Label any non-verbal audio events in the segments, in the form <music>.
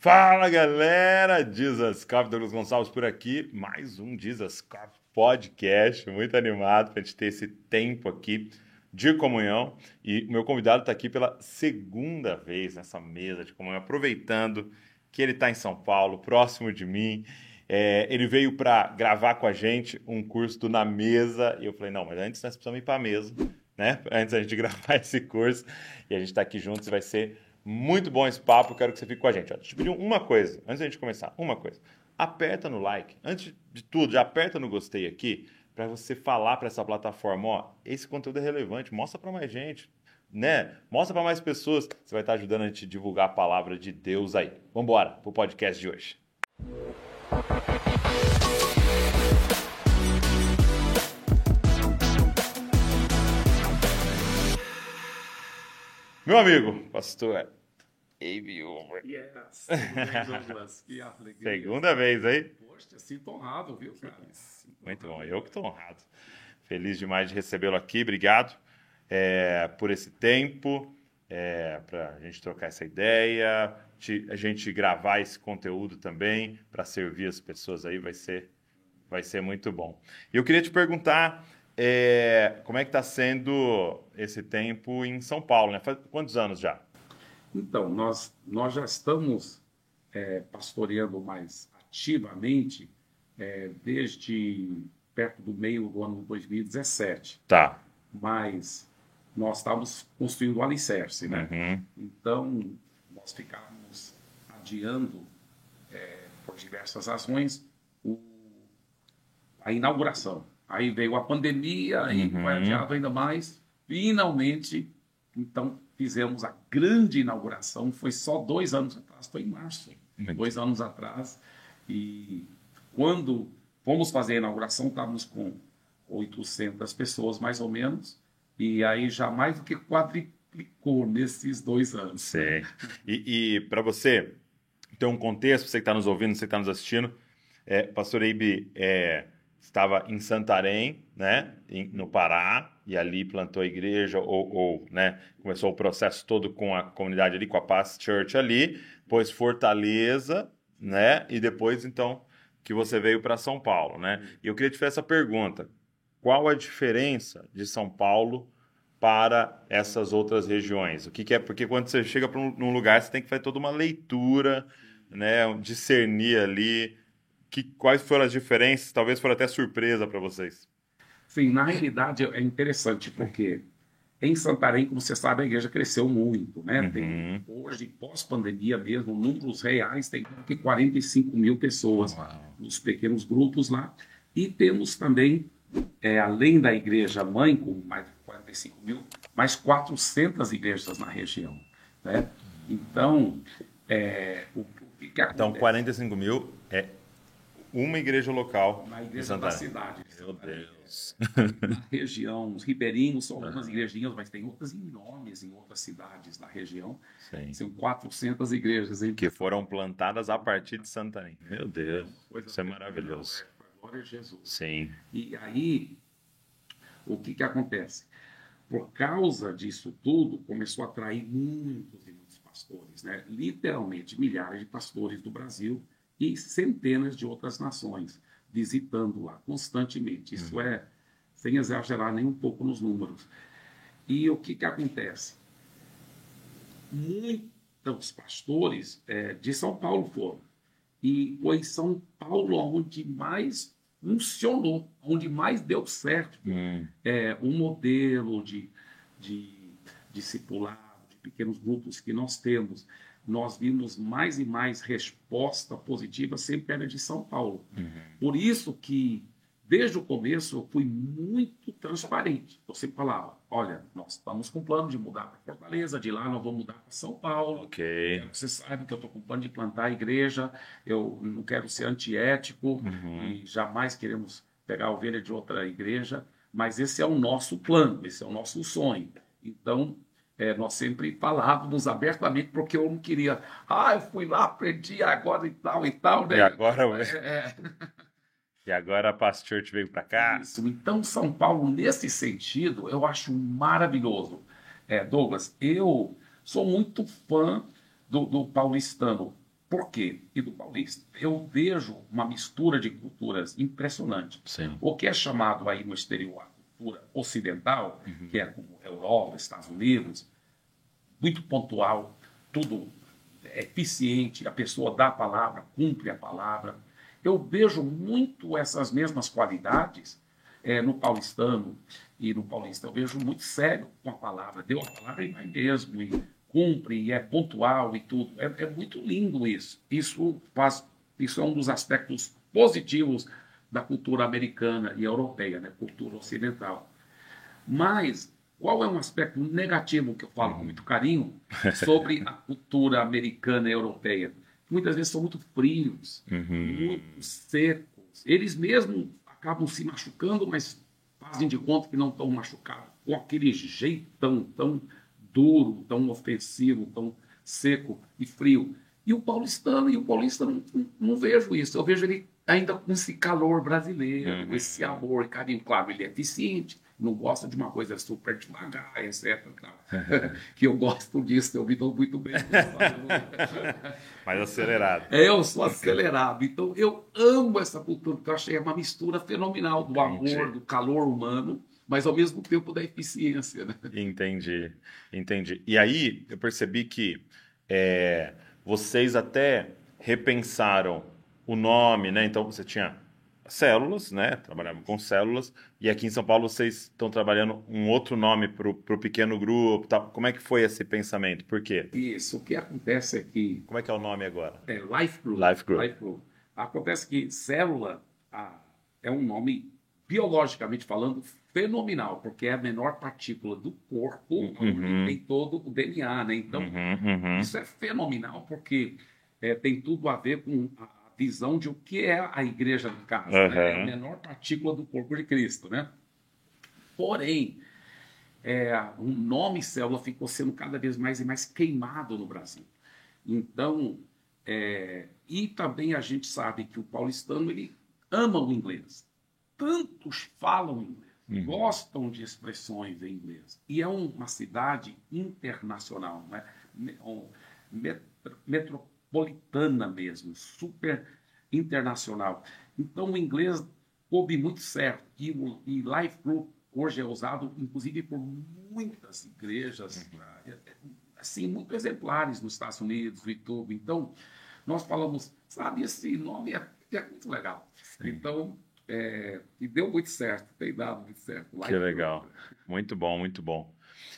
Fala galera, Jesus Cop, Douglas Gonçalves por aqui, mais um Jesus Cop podcast, muito animado para a gente ter esse tempo aqui de comunhão. E o meu convidado está aqui pela segunda vez nessa mesa de comunhão, aproveitando que ele está em São Paulo, próximo de mim, é, ele veio para gravar com a gente um curso do Na Mesa. E eu falei, não, mas antes nós precisamos ir para a mesa, né, antes a gente <laughs> gravar esse curso. E a gente está aqui juntos e vai ser muito bom esse papo, quero que você fique com a gente. Eu te pedir uma coisa, antes da gente começar, uma coisa. Aperta no like, antes de tudo, já aperta no gostei aqui, para você falar para essa plataforma, ó, esse conteúdo é relevante, mostra para mais gente, né? Mostra para mais pessoas, você vai estar ajudando a gente a divulgar a palavra de Deus aí. Vamos embora pro podcast de hoje. Meu amigo, pastor Abe Over. Yes. Douglas, <laughs> que alegria. Segunda vez aí? Poxa, sinto honrado, viu, cara? Muito bom, eu que estou honrado. Feliz demais de recebê-lo aqui, obrigado é, por esse tempo, é, para a gente trocar essa ideia, a gente gravar esse conteúdo também para servir as pessoas aí, vai ser, vai ser muito bom. E eu queria te perguntar é, como é que está sendo esse tempo em São Paulo, né? Faz quantos anos já? Então, nós, nós já estamos é, pastoreando mais ativamente é, desde perto do meio do ano 2017. Tá. Mas nós estávamos construindo o alicerce, né? Uhum. Então, nós ficávamos adiando, é, por diversas razões, o, a inauguração. Aí veio a pandemia, aí Uhum. foi adiado ainda mais. Finalmente, então, fizemos a grande inauguração. Foi só dois anos atrás, foi em março. Muito Dois anos atrás. E quando fomos fazer a inauguração, estávamos com 800 pessoas, mais ou menos. E aí já mais do que quadriplicou nesses dois anos. Sei. E, e para você ter um contexto, você que está nos ouvindo, você que está nos assistindo, é, Pastor Eibe é, estava em Santarém, né, no Pará, e ali plantou a igreja, ou, ou, né, começou o processo todo com a comunidade ali, com a Paz Church ali, depois Fortaleza, né, e depois, então, que você veio para São Paulo, né? E eu queria te fazer essa pergunta. Qual a diferença de São Paulo para essas outras regiões? O que, que é? Porque quando você chega para um, lugar, você tem que fazer toda uma leitura, né? Discernir ali. Que, quais foram as diferenças? Talvez foram até surpresa para vocês. Sim, na realidade é interessante, porque em Santarém, como você sabe, a igreja cresceu muito, né? Uhum. Tem, hoje, pós-pandemia mesmo, números reais, tem que 45 mil pessoas nos pequenos grupos lá. E temos também, é, além da igreja mãe, com mais de 45 mil, mais 400 igrejas na região. Né? Então, é, o, o que, que Então, acontece? 45 mil é uma igreja local na igreja da cidade. de Meu. Deus. na região, os ribeirinhos são algumas igrejinhas, mas tem outras enormes em outras cidades da região. Sim. São 400 igrejas. Hein? Que foram plantadas a partir de Santarém. Meu Deus. Coisa Isso é maravilhoso. é, Glória a Jesus. Sim. E aí, o que, que acontece? Por causa disso tudo, começou a atrair muitos e muitos pastores, né? literalmente milhares de pastores do Brasil e centenas de outras nações visitando lá constantemente. Isso é sem exagerar nem um pouco nos números. E o que, que acontece? Muitos pastores eh, de São Paulo foram. E foi São Paulo onde mais funcionou, onde mais deu certo Hum, é, um modelo de, de discipulado, de pequenos grupos que nós temos, nós vimos mais e mais resposta positiva sempre era de São Paulo. uhum. Por isso que, desde o começo, eu fui muito transparente. Eu sempre falava, olha, nós estamos com plano de mudar para Fortaleza, de lá nós vamos mudar para São Paulo. Ok. Você sabe que eu estou com plano de plantar a igreja, eu não quero ser antiético, Uhum. e jamais queremos pegar a ovelha de outra igreja, mas esse é o nosso plano, esse é o nosso sonho. Então, é, nós sempre falávamos abertamente, porque eu não queria, ah, eu fui lá, aprendi agora e tal e tal, né? E agora, É, e agora a Paz Church veio para cá? isso. Então, São Paulo, nesse sentido, eu acho maravilhoso. É, Douglas, eu sou muito fã do, do paulistano. Por quê? E do paulista. Eu vejo uma mistura de culturas impressionante. Sim. O que é chamado aí no exterior cultura ocidental, uhum. que é como Europa, Estados Unidos, muito pontual, tudo eficiente, a pessoa dá a palavra, cumpre a palavra. Eu vejo muito essas mesmas qualidades é, no paulistano e no paulista. Eu vejo muito sério com a palavra. Deu a palavra e vai mesmo. E cumpre, e é pontual e tudo. É, é muito lindo isso. Isso faz, isso é um dos aspectos positivos da cultura americana e europeia, né? cultura ocidental. Mas qual é um aspecto negativo que eu falo com muito carinho <laughs> sobre a cultura americana e europeia? Muitas vezes são muito frios, uhum. muito secos. Eles mesmos acabam se machucando, mas fazem de conta que não estão machucados. Com aquele jeitão tão duro, tão ofensivo, tão seco e frio. E o paulistano, e o paulista não, não, não vejo isso. Eu vejo ele ainda com esse calor brasileiro, uhum. esse amor e carinho. Claro, ele é eficiente, não gosta de uma coisa super devagar, etc. <laughs> que eu gosto disso, eu me dou muito bem. <laughs> Mais acelerado. É, eu sou acelerado. Então, eu amo essa cultura, que eu achei uma mistura fenomenal do amor, do calor humano mas ao mesmo tempo da eficiência. Né? Entendi, entendi. E aí eu percebi que é, vocês até repensaram o nome, né? Então você tinha células, né? Trabalhavam com células, e aqui em São Paulo vocês estão trabalhando um outro nome para o pequeno grupo. Tal. Como é que foi esse pensamento? Por quê? Isso, o que acontece é que. Como é que é o nome agora? É Life Group. Life Group. Life Group. Acontece que célula ah, é um nome biologicamente falando, fenomenal, porque é a menor partícula do corpo uhum. tem todo o DNA, né? Então, uhum, uhum. isso é fenomenal porque é, tem tudo a ver com a visão de o que é a igreja de casa, né? É a menor partícula do corpo de Cristo, né? Porém, é, o nome célula ficou sendo cada vez mais e mais queimado no Brasil. Então, é, e também a gente sabe que o paulistano ele ama o inglês tantos falam inglês, uhum. gostam de expressões em inglês. E é uma cidade internacional, né? Metropolitana mesmo, super internacional. Então o inglês coube muito certo. E o e Life Group hoje é usado, inclusive, por muitas igrejas, assim, muito exemplares nos Estados Unidos, no YouTube. Então, nós falamos, sabe, esse nome é, é muito legal. Sim. Então, é, e deu muito certo, tem dado muito certo. que legal. Muito bom, muito bom.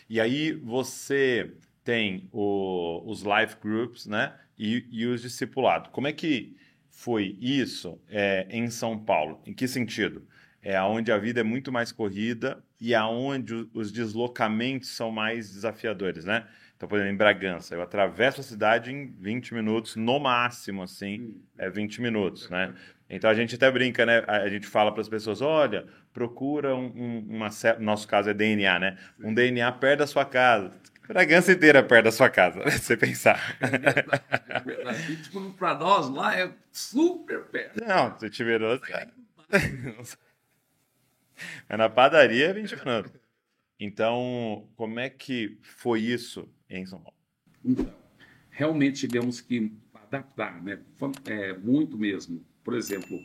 E aí você tem o, os life groups, né? E, e os discipulados. Como é que foi isso é, em São Paulo? Em que sentido? É onde a vida é muito mais corrida e aonde os deslocamentos são mais desafiadores, né? Então, por exemplo, em Bragança, eu atravesso a cidade em 20 minutos, no máximo, assim, é 20 minutos, né? Então a gente até brinca, né? A gente fala para as pessoas: olha, procura um, um, uma. No nosso caso é DNA, né? Um DNA perto da sua casa. Bragança inteira perto da sua casa, né? <laughs> se você pensar. É verdade, é verdade. Tipo, para nós lá é super perto. Não, se tiver outro. <laughs> Mas na padaria é 20 minutos. Então, como é que foi isso em São Paulo? Então, realmente tivemos que adaptar, né? É, muito mesmo por exemplo,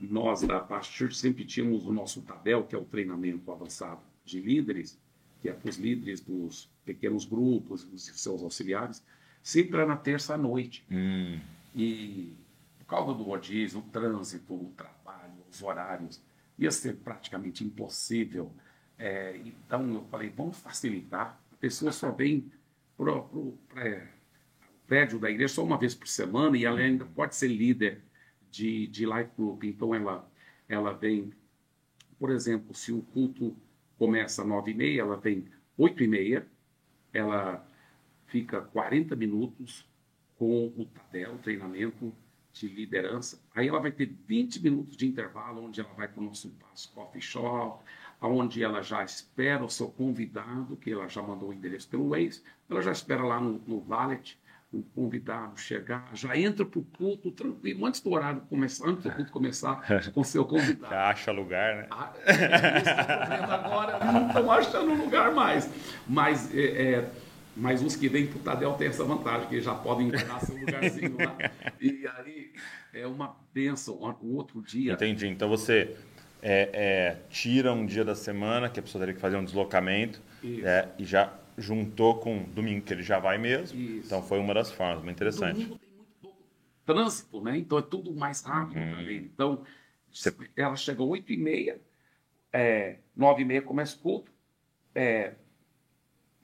nós da Pasteur sempre tínhamos o nosso tabel, que é o treinamento avançado de líderes, que é para os líderes dos pequenos grupos, os seus auxiliares, sempre era na terça à noite. Hum. E por causa do rodízio, o trânsito, o trabalho, os horários, ia ser praticamente impossível. É, então eu falei, vamos facilitar. A pessoa só vem para o prédio da igreja só uma vez por semana e ela ainda pode ser líder de, de life group. Então, ela, ela vem, por exemplo, se o culto começa às nove e meia, ela vem oito e meia, ela fica 40 minutos com o TADEL, treinamento de liderança. Aí ela vai ter 20 minutos de intervalo, onde ela vai para o nosso Passo Coffee Shop, onde ela já espera o seu convidado, que ela já mandou o endereço pelo Waze, ela já espera lá no, no Valet, convidado chegar, já entra para o culto tranquilo, antes do horário começar, antes do culto começar, com o seu convidado. <laughs> Já acha lugar, né? Ah, é, agora não estão achando lugar mais. Mas é, é, Mas os que vêm para o Tadel têm essa vantagem, que já podem entrar seu lugarzinho lá. E aí é uma bênção. O outro dia. Entendi. Então você é, é, tira um dia da semana, que a pessoa teria que fazer um deslocamento, é, e já juntou com domingo, que ele já vai mesmo. Isso. Então foi uma das formas, muito interessante. Domingo tem muito pouco trânsito, né? Então é tudo mais rápido hum. também. Então, você... ela chega às 8 e meia, é, 9 e meia começa o culto. É,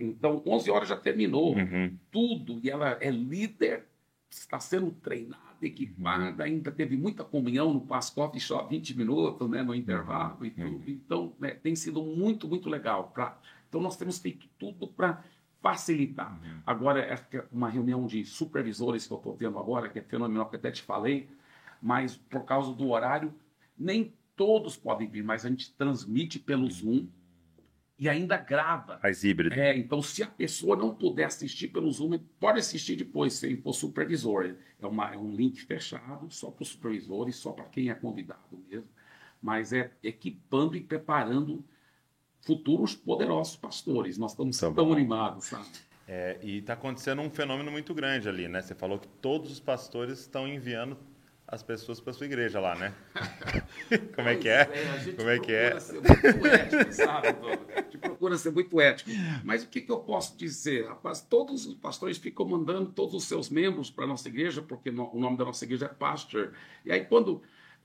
então, 11 horas já terminou uhum. tudo. E ela é líder, está sendo treinada, equipada, uhum. ainda teve muita comunhão no Pass Coffee Shop, 20 minutos né, no intervalo e tudo. Uhum. Então, né, tem sido muito, muito legal. Pra... Então, nós temos feito tudo para facilitar. Uhum. Agora, é uma reunião de supervisores que eu estou tendo agora, que é fenomenal, que até te falei, mas por causa do horário, nem todos podem vir, mas a gente transmite pelo Zoom e ainda grava. Faz híbrido. É, então, se a pessoa não puder assistir pelo Zoom, pode assistir depois, sem for supervisor. É, uma, é um link fechado, só para os supervisores, só para quem é convidado mesmo. Mas é equipando e preparando futuros poderosos pastores. Nós estamos tá tão animados, sabe? É, e está acontecendo um fenômeno muito grande ali, né? Você falou que todos os pastores estão enviando as pessoas para sua igreja lá, né? <laughs> Como é que é? é Como é que é? Ser muito ético, sabe, A gente procura ser muito ético. Mas o que, que eu posso dizer? Rapaz, todos os pastores ficam mandando todos os seus membros para a nossa igreja, porque no, o nome da nossa igreja é Pastor. E aí, quando,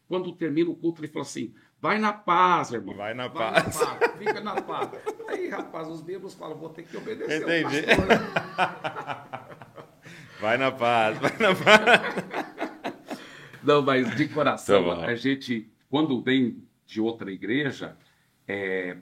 quando termina o culto, ele fala assim: vai na paz, irmão. Vai na vai paz. Na paz. Fica na paz. Aí, rapaz, os membros falam: vou ter que obedecer. Entendi. <laughs> vai na paz, vai na paz. <laughs> Não, mas de coração, tá a gente, quando vem de outra igreja, é,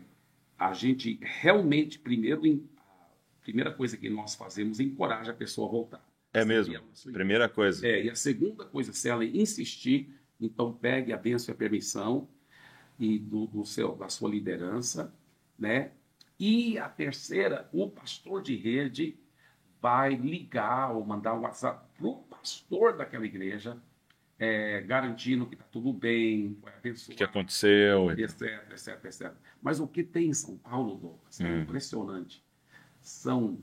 a gente realmente, primeiro, a primeira coisa que nós fazemos é encoraja a pessoa a voltar. É mesmo, primeira coisa. É, e a segunda coisa, se ela insistir, então pegue a bênção e a permissão e do, do seu, da sua liderança, né? E a terceira, o pastor de rede vai ligar ou mandar um WhatsApp para o pastor daquela igreja é, garantindo que está tudo bem, foi abençoado. O que aconteceu. Etc, etc, etc. Mas o que tem em São Paulo, Douglas, é hum. impressionante. São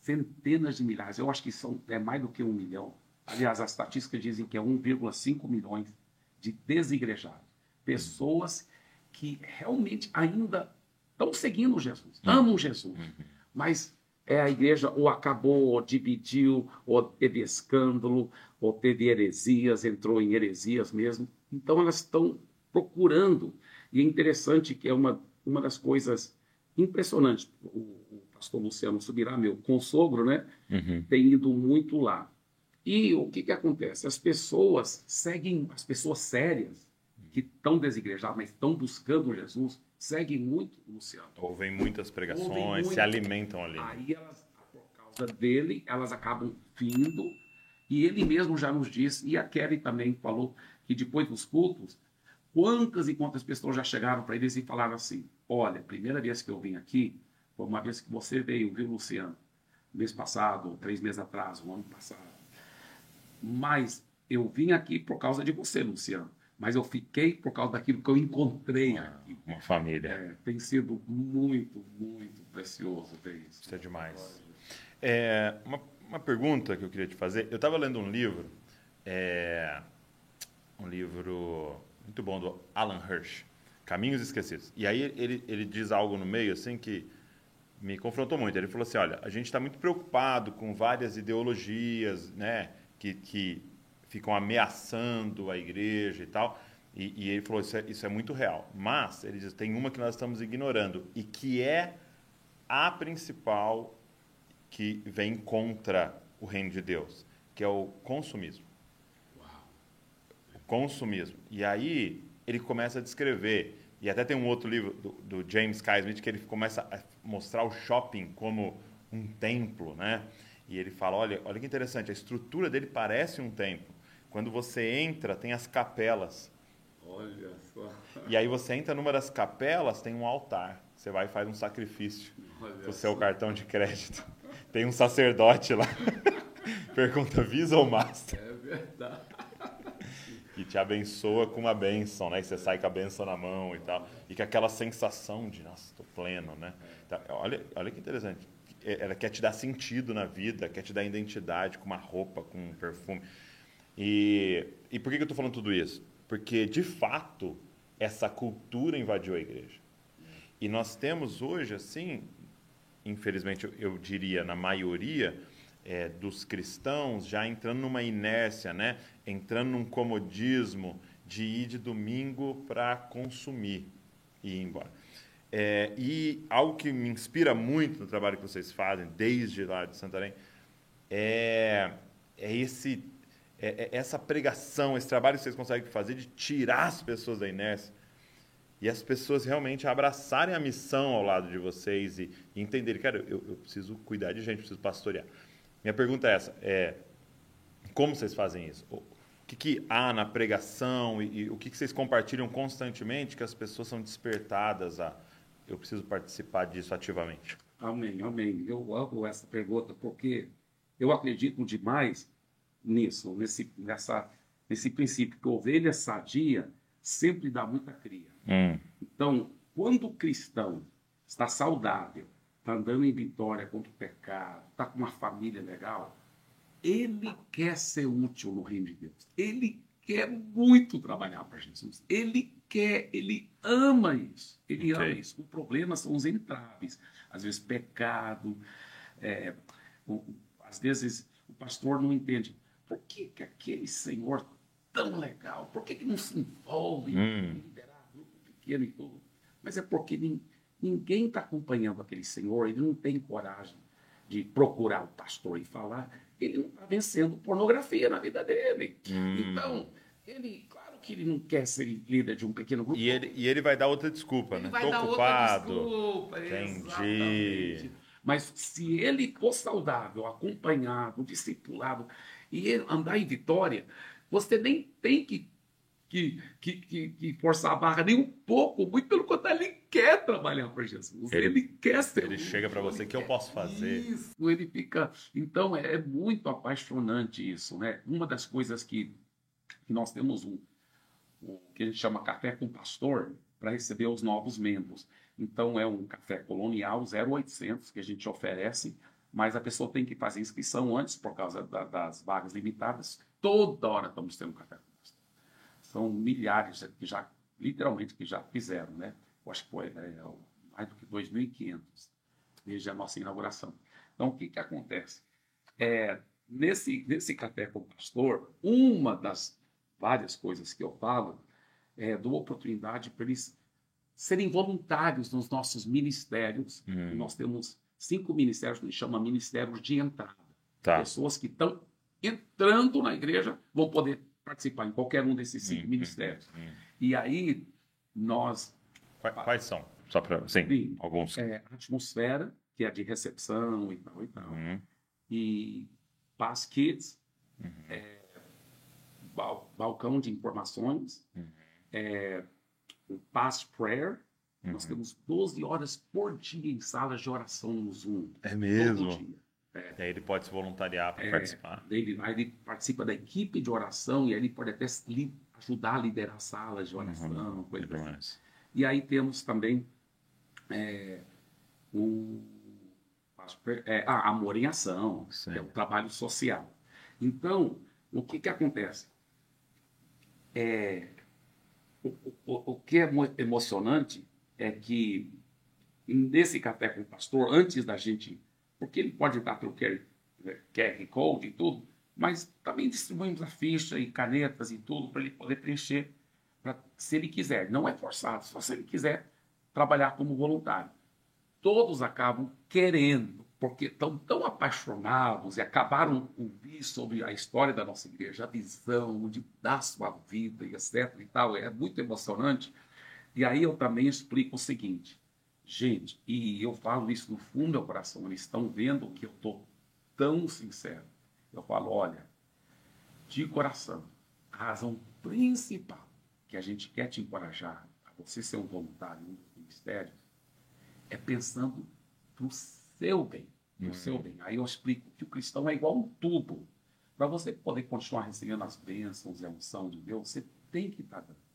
centenas de milhares, eu acho que são, é mais do que um milhão. Aliás, as estatísticas dizem que é 1,5 milhões de desigrejados. Pessoas que realmente ainda estão seguindo Jesus, hum. amam Jesus, uhum. mas é a igreja ou acabou, ou dividiu, ou teve escândalo, ou teve heresias, entrou em heresias mesmo. Então elas estão procurando. E é interessante que é uma, uma das coisas impressionantes. O, o pastor Luciano Subirá, meu consogro, né, uhum. tem ido muito lá. E o que, que acontece? As pessoas seguem, as pessoas sérias, que estão desigrejadas, mas estão buscando Jesus, seguem muito o Luciano. Ouvem muitas pregações, Ouvem muito. se alimentam ali. Aí elas, por causa dele, elas acabam vindo. E ele mesmo já nos disse, e a Kelly também falou, que depois dos cultos, quantas e quantas pessoas já chegaram para eles e falaram assim: Olha, primeira vez que eu vim aqui foi uma vez que você veio, viu, Luciano? Mês passado, três meses atrás, um ano passado. Mas eu vim aqui por causa de você, Luciano mas eu fiquei por causa daquilo que eu encontrei aqui. Uma família. É, tem sido muito, muito precioso ter isso. Isso é demais. É, uma, uma pergunta que eu queria te fazer. Eu estava lendo um livro, é, um livro muito bom do Alan Hirsch, Caminhos Esquecidos. E aí ele, ele diz algo no meio assim que me confrontou muito. Ele falou assim, olha, a gente está muito preocupado com várias ideologias, né, que, que ficam ameaçando a igreja e tal. E, e ele falou: isso é, isso é muito real. Mas, ele diz: tem uma que nós estamos ignorando e que é a principal que vem contra o reino de Deus, que é o consumismo. Uau. O consumismo. E aí ele começa a descrever, e até tem um outro livro do, do James K. Smith que ele começa a mostrar o shopping como um templo, né? E ele fala, olha, olha que interessante, a estrutura dele parece um templo. Quando você entra, tem as capelas. Olha só. E aí você entra numa das capelas, tem um altar. Você vai e faz um sacrifício Olha o seu só. cartão de crédito. <laughs> Tem um sacerdote lá. <laughs> Pergunta Visa ou Master? É verdade. E te abençoa com uma bênção, né? E você sai com a bênção na mão e tal. E com aquela sensação de, nossa, estou pleno, né? Então, olha, olha que interessante. é, ela quer te dar sentido na vida, quer te dar identidade com uma roupa, com um perfume. E, e por que, eu estou falando tudo isso? Porque, de fato, essa cultura invadiu a igreja. E nós temos hoje, assim, infelizmente, eu, eu diria, na maioria é, dos cristãos, já entrando numa inércia, né? entrando num comodismo de ir de domingo para consumir e ir embora. É, e algo que me inspira muito no trabalho que vocês fazem, desde lá de Santarém, é, é esse é, é, essa pregação, esse trabalho que vocês conseguem fazer de tirar as pessoas da inércia e as pessoas realmente abraçarem a missão ao lado de vocês e, e entenderem, cara, eu, eu, preciso cuidar de gente, preciso pastorear. Minha pergunta é essa, é como vocês fazem isso? O que, que há na pregação e, e o que, que vocês compartilham constantemente que as pessoas são despertadas a eu preciso participar disso ativamente? Amém, amém. Eu amo essa pergunta porque eu acredito demais nisso, nesse, nessa, nesse princípio que ovelha sadia sempre dá muita cria. Hum. Então, quando o cristão está saudável, está andando em vitória contra o pecado, está com uma família legal, ele quer ser útil no reino de Deus. Ele quer muito trabalhar para Jesus. Ele quer, ele ama isso. Ele okay. ama isso. O problema são os entraves. Às vezes, pecado. É, o, às vezes, o pastor não entende. Por que, que aquele senhor tão legal, por que, que não se envolve hum. em liderar grupo pequeno e tudo? Mas é porque ninguém está acompanhando aquele senhor, ele não tem coragem de procurar o pastor e falar, ele não está vencendo pornografia na vida dele. Hum. Então, ele, claro que ele não quer ser líder de um pequeno grupo. E ele, e ele vai dar outra desculpa, ele né? Vai dar ocupado. Outra desculpa, Entendi. Exatamente. Mas se ele for saudável, acompanhado, discipulado, e andar em vitória, você nem tem que, que, que, que, forçar a barra nem um pouco, muito pelo contrário, ele quer trabalhar para Jesus, ele, ele, quer ser. Ele chega para você, que eu posso fazer? Isso, ele fica. Então é, é, muito apaixonante isso, né? Uma das coisas que, que nós temos um, um que a gente chama café com pastor para receber os novos membros. Então é um café colonial 0800 que a gente oferece mas a pessoa tem que fazer inscrição antes por causa da, das vagas limitadas. Toda hora estamos tendo café São milhares que já, literalmente, que já fizeram, né? Eu acho que foi é, mais do que 2.500 desde a nossa inauguração. Então, o que, que acontece? É, nesse, nesse café com o pastor, uma das várias coisas que eu falo é dou oportunidade para eles serem voluntários nos nossos ministérios. Hum. Nós temos cinco ministérios que a gente chama ministérios de entrada. Tá. Pessoas que estão entrando na igreja vão poder participar em qualquer um desses cinco hum, ministérios. Hum, hum. E aí nós. Quais, quais são? Só para. Sim, alguns. É, atmosfera, que é de recepção e tal e tal. Uhum. E Pass Kids, uhum. é, bal, balcão de informações, uhum. é, o Pass Prayer, Uhum. Nós temos 12 horas por dia em salas de oração no Zoom. É mesmo? Todo dia. É. E aí ele pode se voluntariar para é, participar. Ele, aí ele participa da equipe de oração e aí ele pode até ajudar a liderar salas de oração. Uhum. Coisa assim. E aí temos também é, o é, ah, Amor em Ação, Sim. que é o trabalho social. Então, o que, que acontece? É, o, o, o que é emocionante é que nesse café com o pastor, antes da gente, porque ele pode dar pelo QR, QR Code e tudo, mas também distribuímos a ficha e canetas e tudo para ele poder preencher, pra, se ele quiser. Não é forçado, só se ele quiser trabalhar como voluntário. Todos acabam querendo, porque estão tão apaixonados e acabaram ouvir sobre a história da nossa igreja, a visão de dar sua vida e etc e tal, é muito emocionante e aí eu também explico o seguinte, gente, e eu falo isso no fundo do meu coração, eles estão vendo que eu estou tão sincero. Eu falo, olha, de coração, a razão principal que a gente quer te encorajar a você ser um voluntário dos ministérios é pensando no seu bem, no uhum. seu bem. Aí eu explico que o cristão é igual um tubo. Para você poder continuar recebendo as bênçãos e a unção de Deus, você tem que estar dando.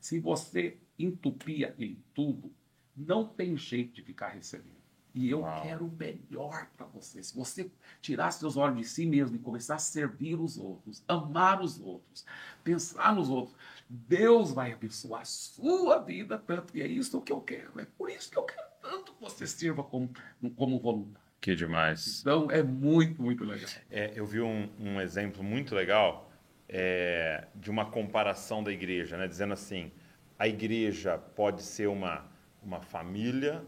Se você entupir aquele tubo, não tem jeito de ficar recebendo. E eu Uau. quero o melhor para você. Se você tirar seus olhos de si mesmo e começar a servir os outros, amar os outros, pensar nos outros, Deus vai abençoar a sua vida tanto. E é isso que eu quero. É por isso que eu quero tanto que você sirva como, como voluntário. Que demais. Então é muito, muito legal. É, eu vi um, um exemplo muito legal é, de uma comparação da igreja, né? dizendo assim: a igreja pode ser uma, uma família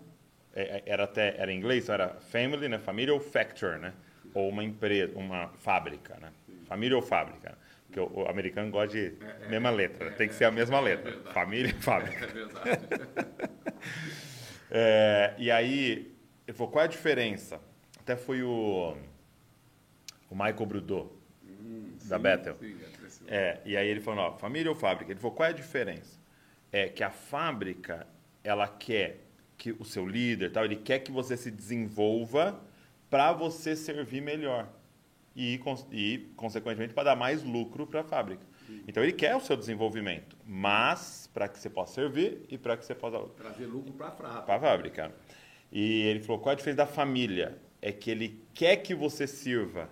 é, é, era até era em inglês, então era family, né, família ou factor, né, ou uma empresa, uma fábrica, né, família ou fábrica, porque o, o americano gosta de é, mesma letra, é, tem que ser a mesma letra, família e fábrica. É verdade. <laughs> e aí ele falou qual é a diferença? Até foi o o Michael Brudot hum, da sim, Bethel. Sim, é, e aí ele falou, ó, família ou fábrica? Ele falou, qual é a diferença? É que a fábrica, ela quer que o seu líder, tal, ele quer que você se desenvolva para você servir melhor e, e consequentemente, para dar mais lucro para a fábrica. Então ele quer o seu desenvolvimento, mas para que você possa servir e para que você possa trazer lucro para a fábrica. Para a fábrica. E ele falou: qual é a diferença da família? É que ele quer que você sirva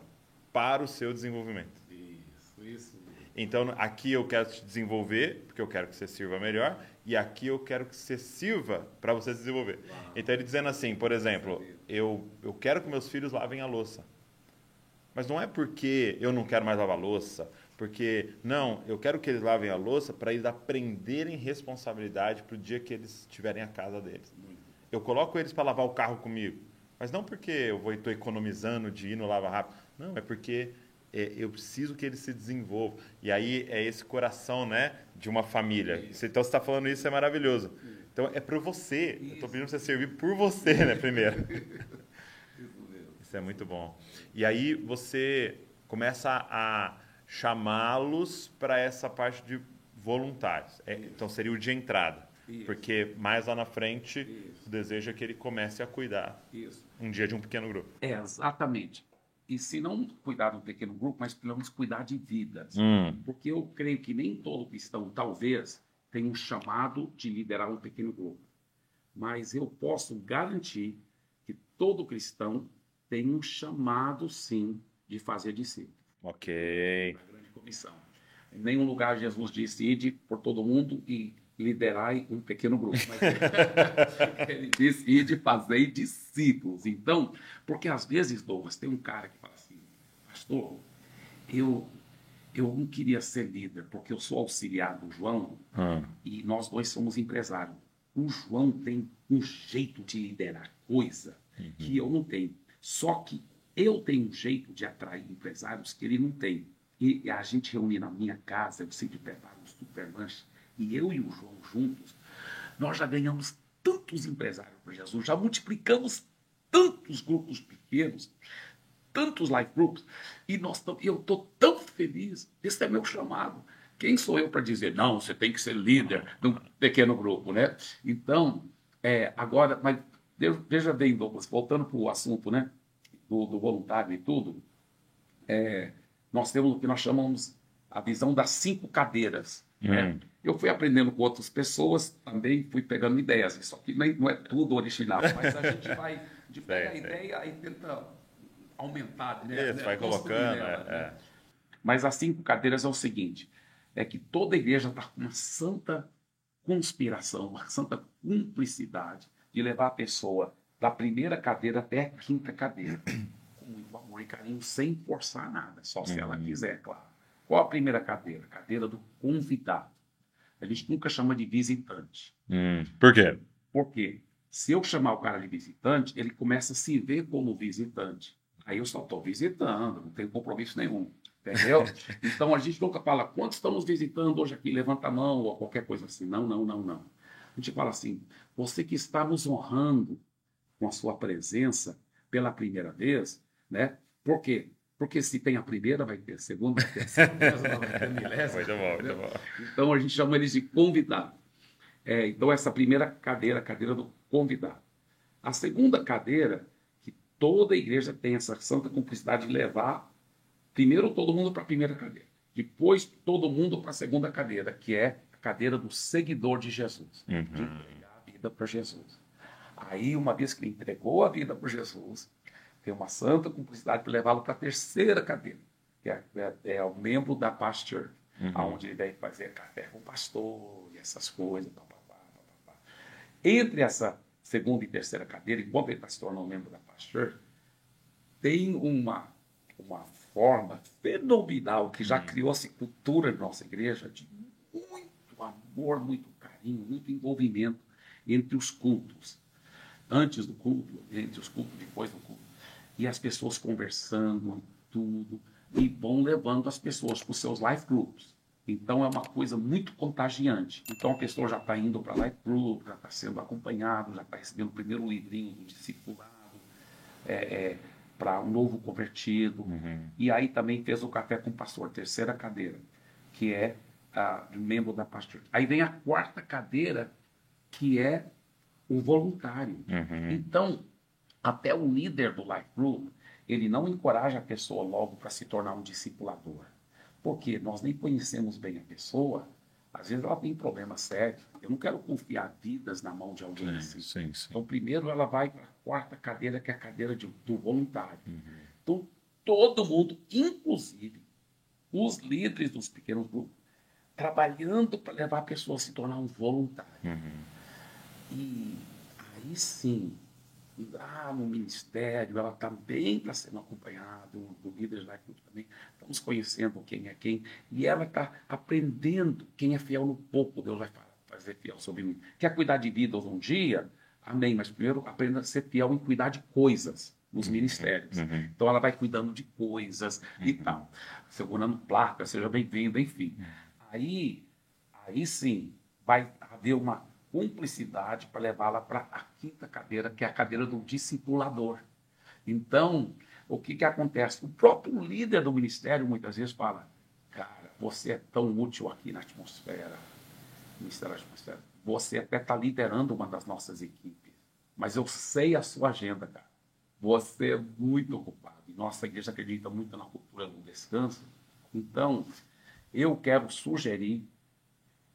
para o seu desenvolvimento. Então aqui eu quero te desenvolver, porque eu quero que você sirva melhor, e aqui eu quero que você sirva para você se desenvolver. Uau. Então ele dizendo assim, por exemplo, eu, eu quero que meus filhos lavem a louça. Mas não é porque eu não quero mais lavar a louça, porque, não, eu quero que eles lavem a louça para eles aprenderem responsabilidade para o dia que eles tiverem a casa deles. Eu coloco eles para lavar o carro comigo, mas não porque eu vou estou economizando de ir no lava rápido. Não, é porque é, eu preciso que ele se desenvolva. E aí é esse coração, né, de uma família. Isso. Então você está falando isso é maravilhoso. Então é para você. Isso. Eu estou pedindo você servir por você, né, primeiro. <laughs> isso é muito bom. E aí você começa a chamá-los para essa parte de voluntários. É, então seria o de entrada. Isso. Porque mais lá na frente, Isso. o desejo é que ele comece a cuidar Isso. um dia de um pequeno grupo. É, exatamente e se não cuidar de um pequeno grupo, mas pelo menos cuidar de vidas. Hum. Porque eu creio que nem todo cristão, talvez, tenha um chamado de liderar um pequeno grupo. Mas eu posso garantir que todo cristão tem um chamado, sim, de fazer discípulos. Ok. A grande comissão. Em nenhum lugar Jesus disse, ide por todo mundo e liderai um pequeno grupo. Mas ele <laughs> disse, ide fazer discípulos. Então, porque às vezes, Douglas, tem um cara que fala assim, pastor, eu, eu não queria ser líder, porque eu sou auxiliar do João hum. e nós dois somos empresários. O João tem um jeito de liderar coisa uhum. que eu não tenho. Só que eu tenho um jeito de atrair empresários que ele não tem. E a gente reúne na minha casa, eu sempre preparo um super lanche e eu e o João juntos, nós já ganhamos tantos empresários para Jesus, já multiplicamos tantos grupos pequenos, tantos life groups, e nós eu estou tão feliz. Esse é meu chamado. Quem sou eu para dizer, não, você tem que ser líder de um pequeno grupo, né? Então, é, agora, mas veja bem, Douglas, voltando para o assunto, né? Do, do, voluntário e tudo, é, nós temos o que nós chamamos a visão das cinco cadeiras. Né? Hum. Eu fui aprendendo com outras pessoas, também fui pegando ideias. Só que não é tudo original, mas a gente <laughs> vai de pega a ideia e tenta aumentar, né? Isso, né? vai colocando. É, né? é. Mas as cinco cadeiras é o seguinte: é que toda igreja está com uma santa conspiração, uma santa cumplicidade de levar a pessoa da primeira cadeira até a quinta cadeira, <clears throat> com muito amor e carinho, sem forçar nada, só se uhum. ela quiser, claro. Qual a primeira cadeira? Cadeira do convidado. A gente nunca chama de visitante. Hum, por quê? Porque se eu chamar o cara de visitante, ele começa a se ver como visitante. Aí eu só estou visitando, não tenho compromisso nenhum. Entendeu? <laughs> então a gente nunca fala quantos estamos visitando hoje aqui, levanta a mão ou qualquer coisa assim. Não, não, não, não. A gente fala assim: você que está nos honrando com a sua presença pela primeira vez, né? Por quê? Porque se tem a primeira, vai ter a segunda, vai ter a segunda, vai ter a <laughs> milésima. Muito bom, muito bom. Então a gente chama eles de convidado. É, então essa primeira cadeira, a cadeira do convidado. A segunda cadeira, que toda igreja tem essa santa cumplicidade de levar primeiro todo mundo para a primeira cadeira, depois todo mundo para a segunda cadeira, que é a cadeira do seguidor de Jesus, uhum. de entregar a vida para Jesus. Aí, uma vez que ele entregou a vida por Jesus, tem uma santa cumplicidade para levá-lo para a terceira cadeira, que é, é, é, o membro da pastor, uhum. onde ele deve fazer café com o pastor e essas coisas. Pá, pá, pá, Entre essa segunda e terceira cadeira, enquanto ele está se tornando membro da pastor, tem uma, uma forma fenomenal que já uhum. criou essa cultura na nossa igreja de muito amor, muito carinho, muito envolvimento entre os cultos. Antes do culto, entre os cultos, depois do culto. E as pessoas conversando, tudo. E vão levando as pessoas para os seus life groups. Então é uma coisa muito contagiante. Então a pessoa já está indo para life group, já está sendo acompanhado, já está recebendo o primeiro livrinho do discipulado. É, é, para um novo convertido. Uhum. E aí também fez o café com o pastor, terceira cadeira, que é a, membro da pastor. Aí vem a quarta cadeira, que é o voluntário. Uhum. Então, até o líder do Life Group, ele não encoraja a pessoa logo para se tornar um discipulador. Porque nós nem conhecemos bem a pessoa, às vezes ela tem problemas sérios. Eu não quero confiar vidas na mão de alguém assim. Sim, sim. Então, primeiro ela vai para a quarta cadeira, que é a cadeira de, do voluntário. Uhum. Então, todo mundo, inclusive os líderes dos pequenos grupos, trabalhando para levar a pessoa a se tornar um voluntário. Uhum. E aí sim, lá no ministério, ela também está sendo acompanhada, do líder da também, estamos conhecendo quem é quem, e ela está aprendendo quem é fiel no pouco, Deus vai fazer fiel sobre mim. Quer cuidar de vidas um dia? Amém, mas primeiro aprenda a ser fiel em cuidar de coisas nos uhum. ministérios. Uhum. Então ela vai cuidando de coisas uhum. e tal, segurando placa, seja bem-vindo, enfim. Uhum. Aí, aí sim, vai haver uma cumplicidade para levá-la para a quinta cadeira, que é a cadeira do discipulador. Então, o que, que acontece? O próprio líder do ministério muitas vezes fala: Cara, você é tão útil aqui na atmosfera, ministério da atmosfera. Você até está liderando uma das nossas equipes, mas eu sei a sua agenda, cara. Você é muito ocupado. Nossa igreja acredita muito na cultura do descanso. Então, eu quero sugerir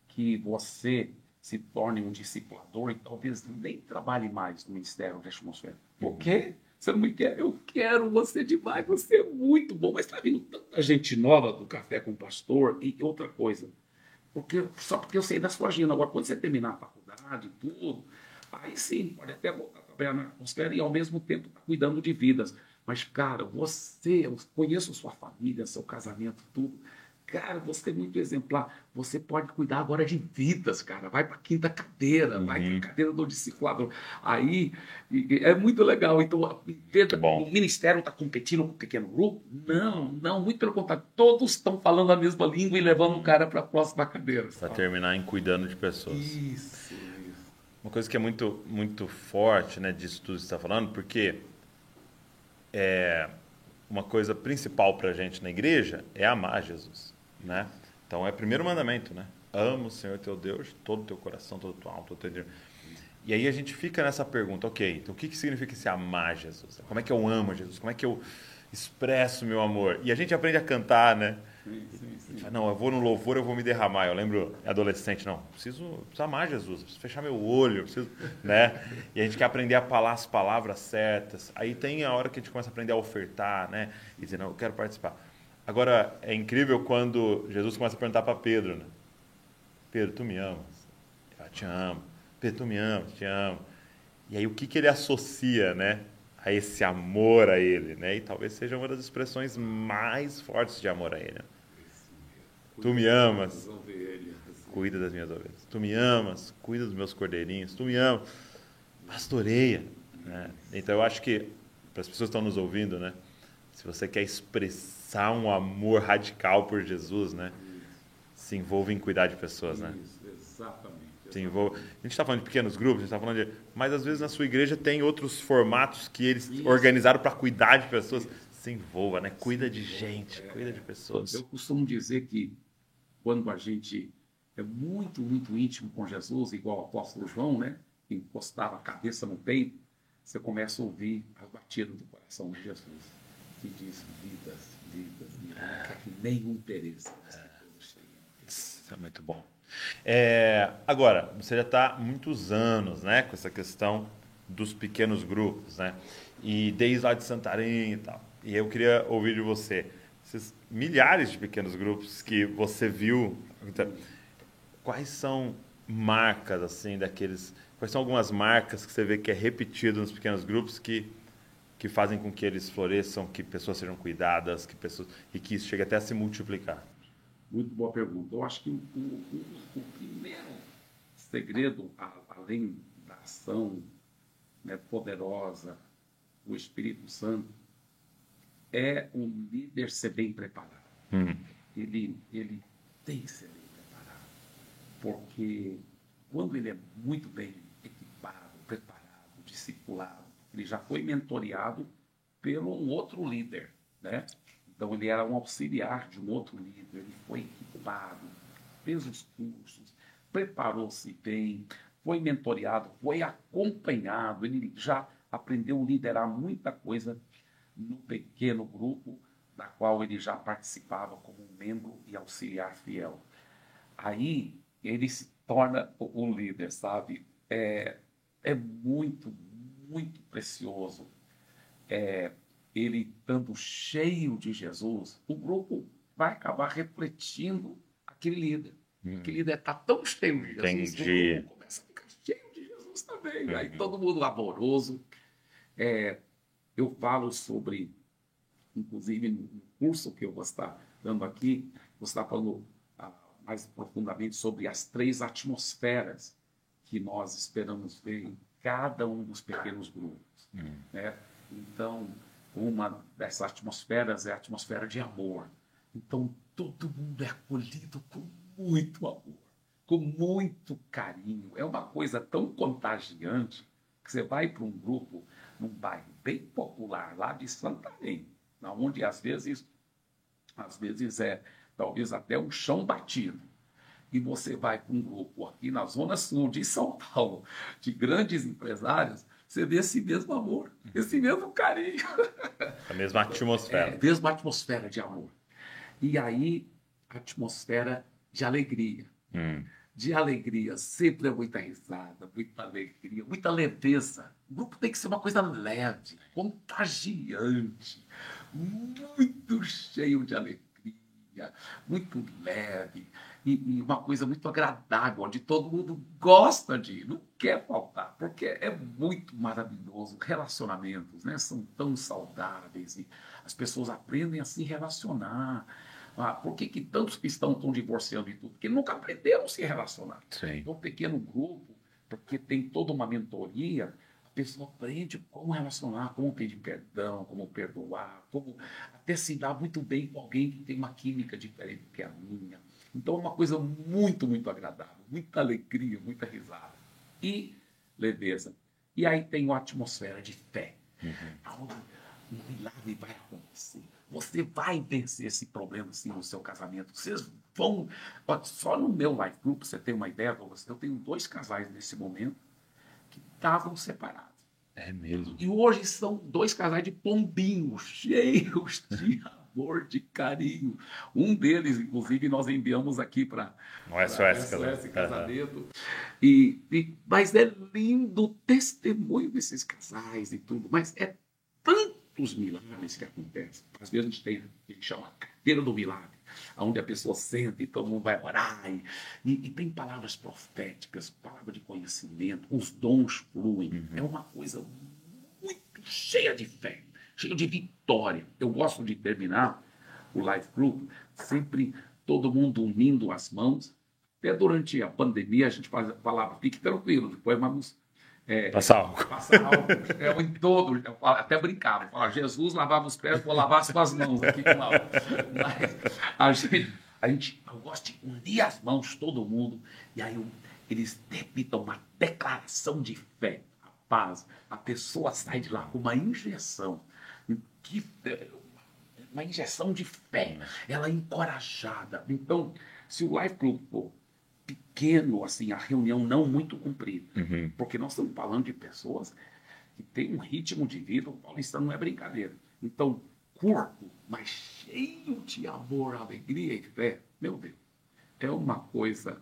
que você se torne um discipulador e talvez nem trabalhe mais no Ministério da Atmosfera. Por quê? Você não me quer? Eu quero você demais, você é muito bom. Mas está vindo tanta gente nova do Café com o Pastor e outra coisa. Porque, só porque eu sei da sua agenda. Agora, quando você terminar a faculdade tudo, aí sim, pode até voltar a trabalhar na atmosfera e ao mesmo tempo tá cuidando de vidas. Mas, cara, você, eu conheço sua família, seu casamento, tudo. Cara, você é muito exemplar. Você pode cuidar agora de vidas, cara. Vai para a quinta cadeira, uhum. vai para a cadeira do discipulador. Aí é muito legal. Então, o ministério está competindo com o pequeno grupo? Não, não, muito pelo contrário. Todos estão falando a mesma língua e levando o cara para a próxima cadeira. Para terminar em cuidando de pessoas. Isso, isso. Uma coisa que é muito, muito forte né, disso tudo que você está falando, porque é, uma coisa principal para a gente na igreja é amar Jesus né? Então é o primeiro mandamento, né? Ama o Senhor teu Deus, todo o teu coração, todo o teu alma, todo o teu dinheiro. E aí a gente fica nessa pergunta, ok, então o que, que significa esse amar Jesus? Como é que eu amo Jesus? Como é que eu expresso meu amor? E a gente aprende a cantar, né? Sim, sim, sim. Não, eu vou no louvor, eu vou me derramar. Eu lembro, adolescente, não, preciso, preciso amar Jesus, preciso fechar meu olho, preciso, né? E a gente quer aprender a falar as palavras certas. Aí tem a hora que a gente começa a aprender a ofertar, né? E dizer, não, eu quero participar. Agora, é incrível quando Jesus começa a perguntar para Pedro, né? Pedro, tu me amas? Eu te amo. Pedro, tu me amas? Te amo. E aí, o que, que ele associa, né? A esse amor a ele, né? E talvez seja uma das expressões mais fortes de amor a ele. Né? Tu me amas, cuida das minhas ovelhas. Tu me amas, cuida dos meus cordeirinhos. Tu me amas, pastoreia. Né? Então, eu acho que, para as pessoas que estão nos ouvindo, né? Se você quer expressar um amor radical por Jesus, né? Se envolve em cuidar de pessoas, né? Isso, exatamente. Se envolve... A gente está falando de pequenos grupos, a gente está falando de. Mas às vezes na sua igreja tem outros formatos que eles Isso. organizaram para cuidar de pessoas. Isso. Se envolva, né? Cuida de gente, é, cuida de pessoas. Eu costumo dizer que quando a gente é muito, muito íntimo com Jesus, igual o apóstolo João, né? Que encostava a cabeça no peito, você começa a ouvir as batidas do coração de Jesus, que diz vidas é. que nenhum pereça. Isso é muito bom. É, agora, você já está muitos anos né, com essa questão dos pequenos grupos, né? E desde lá de Santarém e tal. E eu queria ouvir de você, esses milhares de pequenos grupos que você viu, quais são marcas assim daqueles, quais são algumas marcas que você vê que é repetido nos pequenos grupos que que fazem com que eles floresçam, que pessoas sejam cuidadas, que pessoas e que isso chegue até a se multiplicar? Muito boa pergunta. Eu acho que o, o, o primeiro segredo, além da ação né, poderosa do Espírito Santo, é o líder ser bem preparado. Hum. Ele, ele tem que ser bem preparado. Porque quando ele é muito bem equipado, preparado, discipulado, ele já foi mentoreado pelo um outro líder, né? Então ele era um auxiliar de um outro líder, ele foi equipado, fez os cursos, preparou-se bem, foi mentoreado, foi acompanhado, ele já aprendeu a liderar muita coisa no pequeno grupo da qual ele já participava como membro e auxiliar fiel. Aí ele se torna o líder, sabe? É, é muito, muito precioso. É, ele estando cheio de Jesus, o grupo vai acabar refletindo aquele líder. Hum. Aquele líder está tão cheio de Jesus Entendi. que começa a ficar cheio de Jesus também. Uhum. Aí todo mundo amoroso. É, eu falo sobre, inclusive no curso que eu vou estar dando aqui, vou estar falando ah, mais profundamente sobre as três atmosferas que nós esperamos ver cada um dos pequenos grupos. Hum. Né? Então, uma dessas atmosferas é a atmosfera de amor. Então, todo mundo é acolhido com muito amor, com muito carinho. É uma coisa tão contagiante que você vai para um grupo, num bairro bem popular lá de Santarém, onde às vezes, às vezes é talvez até um chão batido e você vai para um grupo aqui na Zona Sul de São Paulo, de grandes empresários, você vê esse mesmo amor, esse mesmo carinho. A mesma <laughs> atmosfera. É, a mesma atmosfera de amor. E aí, atmosfera de alegria. Hum. De alegria, sempre é muita risada, muita alegria, muita leveza. O grupo tem que ser uma coisa leve, contagiante, muito cheio de alegria, muito leve e, e, uma coisa muito agradável, onde todo mundo gosta de ir, não quer faltar, porque é muito maravilhoso. Relacionamentos né, são tão saudáveis e as pessoas aprendem a se relacionar. Ah, por que, que tantos cristãos estão divorciando e tudo? Porque nunca aprenderam a se relacionar. Sim. Então, um pequeno grupo, porque tem toda uma mentoria, a pessoa aprende como relacionar, como pedir perdão, como perdoar, como até se dar muito bem com alguém que tem uma química diferente que a minha então, é uma coisa muito, muito agradável, muita alegria, muita risada e leveza. E aí tem uma atmosfera de fé, uhum. onde um milagre vai acontecer. Você vai vencer esse problema assim, no seu casamento. Vocês vão. Só no meu life group, você tem uma ideia, eu tenho dois casais nesse momento que estavam separados. É mesmo. E hoje são dois casais de pombinhos, <laughs> cheios de <laughs> amor, de carinho. Um deles, inclusive, nós enviamos aqui para o SOS, SOS Casamento. Uhum. E, e, mas é lindo o testemunho desses casais e tudo. Mas é tantos milagres que acontecem. Às vezes a gente tem, a gente chama carteira do milagre onde a pessoa senta e todo mundo vai orar. E, e, e tem palavras proféticas, palavra de conhecimento, os dons fluem. Uhum. É uma coisa muito cheia de fé cheio de vitória. Eu gosto de terminar o Life Group sempre todo mundo unindo as mãos. Até durante a pandemia a gente falava, fique tranquilo, depois vamos é, passar álcool. Passar álcool. É, em todo, eu até brincava. Falava, Jesus lavava os pés, vou lavar as suas mãos aqui com álcool. Mas a gente, a gente, eu gosto de unir as mãos, todo mundo, e aí eu, eles repitam uma declaração de fé, a paz. A pessoa sai de lá com uma injeção que uma injeção de fé, ela é encorajada. Então, se o Life Group for pequeno, assim, a reunião não muito comprida, uhum. porque nós estamos falando de pessoas que têm um ritmo de vida, o paulistano não é brincadeira. Então, corpo, mas cheio de amor, alegria e fé, meu Deus, é uma coisa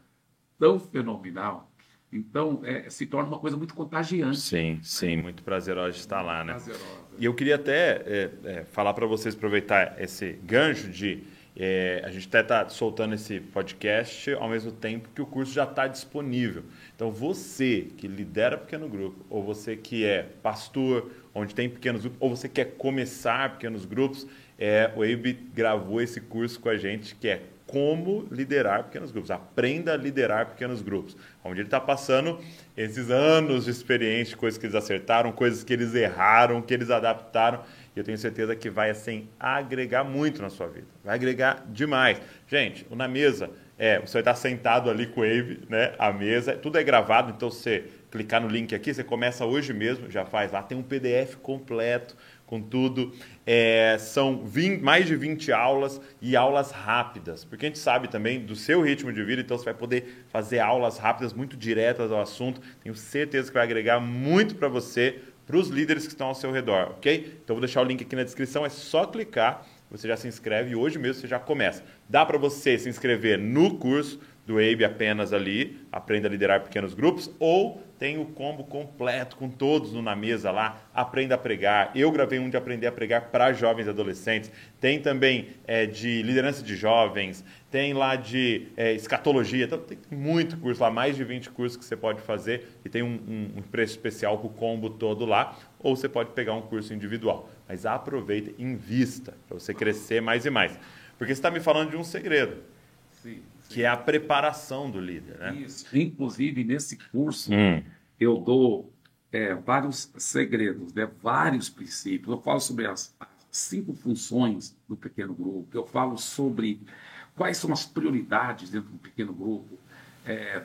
tão fenomenal Então, é, se torna uma coisa muito contagiante. Sim, sim, muito prazerosa estar lá, né? Prazerosa. E eu queria até é, é, falar para vocês, aproveitar esse gancho de. É, a gente até está soltando esse podcast ao mesmo tempo que o curso já está disponível. Então, você que lidera pequeno grupo, ou você que é pastor, onde tem pequenos grupos, ou você quer começar pequenos grupos, é, o Abe gravou esse curso com a gente, que é como liderar pequenos grupos. Aprenda a liderar pequenos grupos. Onde ele está passando esses anos de experiência, coisas que eles acertaram, coisas que eles erraram, que eles adaptaram. E eu tenho certeza que vai assim agregar muito na sua vida. Vai agregar demais. Gente, o na mesa é, você estar sentado ali com o Wave, né? A mesa, tudo é gravado, então você clicar no link aqui, você começa hoje mesmo, já faz lá, tem um PDF completo com tudo. É, são 20, mais de 20 aulas e aulas rápidas, porque a gente sabe também do seu ritmo de vida, então você vai poder fazer aulas rápidas, muito diretas ao assunto. Tenho certeza que vai agregar muito para você, para os líderes que estão ao seu redor, ok? Então vou deixar o link aqui na descrição, é só clicar, você já se inscreve e hoje mesmo você já começa. Dá para você se inscrever no curso do ABE apenas ali, aprenda a liderar pequenos grupos, ou tem o combo completo com todos na mesa lá, aprenda a pregar. Eu gravei um de aprender a pregar para jovens e adolescentes. Tem também é, de liderança de jovens, tem lá de é, escatologia, então, tem muito curso lá, mais de 20 cursos que você pode fazer e tem um, um, um preço especial com o combo todo lá, ou você pode pegar um curso individual. Mas aproveita, invista para você crescer mais e mais. Porque você está me falando de um segredo. Sim que é a preparação do líder, né? Isso. Inclusive, nesse curso, hum. eu dou é, vários segredos, né? vários princípios. Eu falo sobre as, cinco funções do pequeno grupo, eu falo sobre quais são as prioridades dentro do pequeno grupo é,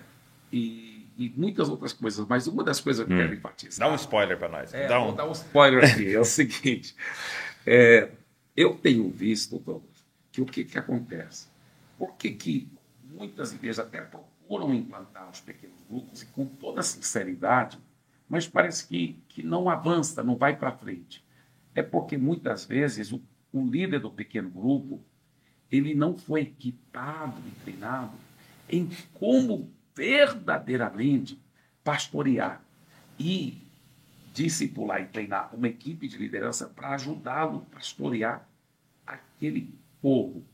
e, e, muitas outras coisas. Mas uma das coisas que eu hum. quero enfatizar... Dá um spoiler para nós. É, Dá um... Vou dar um spoiler aqui. é o <laughs> seguinte, é, eu tenho visto, Douglas, que o que, que acontece? Por que, que muitas igrejas até procuram implantar os pequenos grupos e com toda sinceridade, mas parece que, que não avança, não vai para frente. É porque muitas vezes o, o líder do pequeno grupo ele não foi equipado e treinado em como verdadeiramente pastorear e discipular e treinar uma equipe de liderança para ajudá-lo a pastorear aquele povo.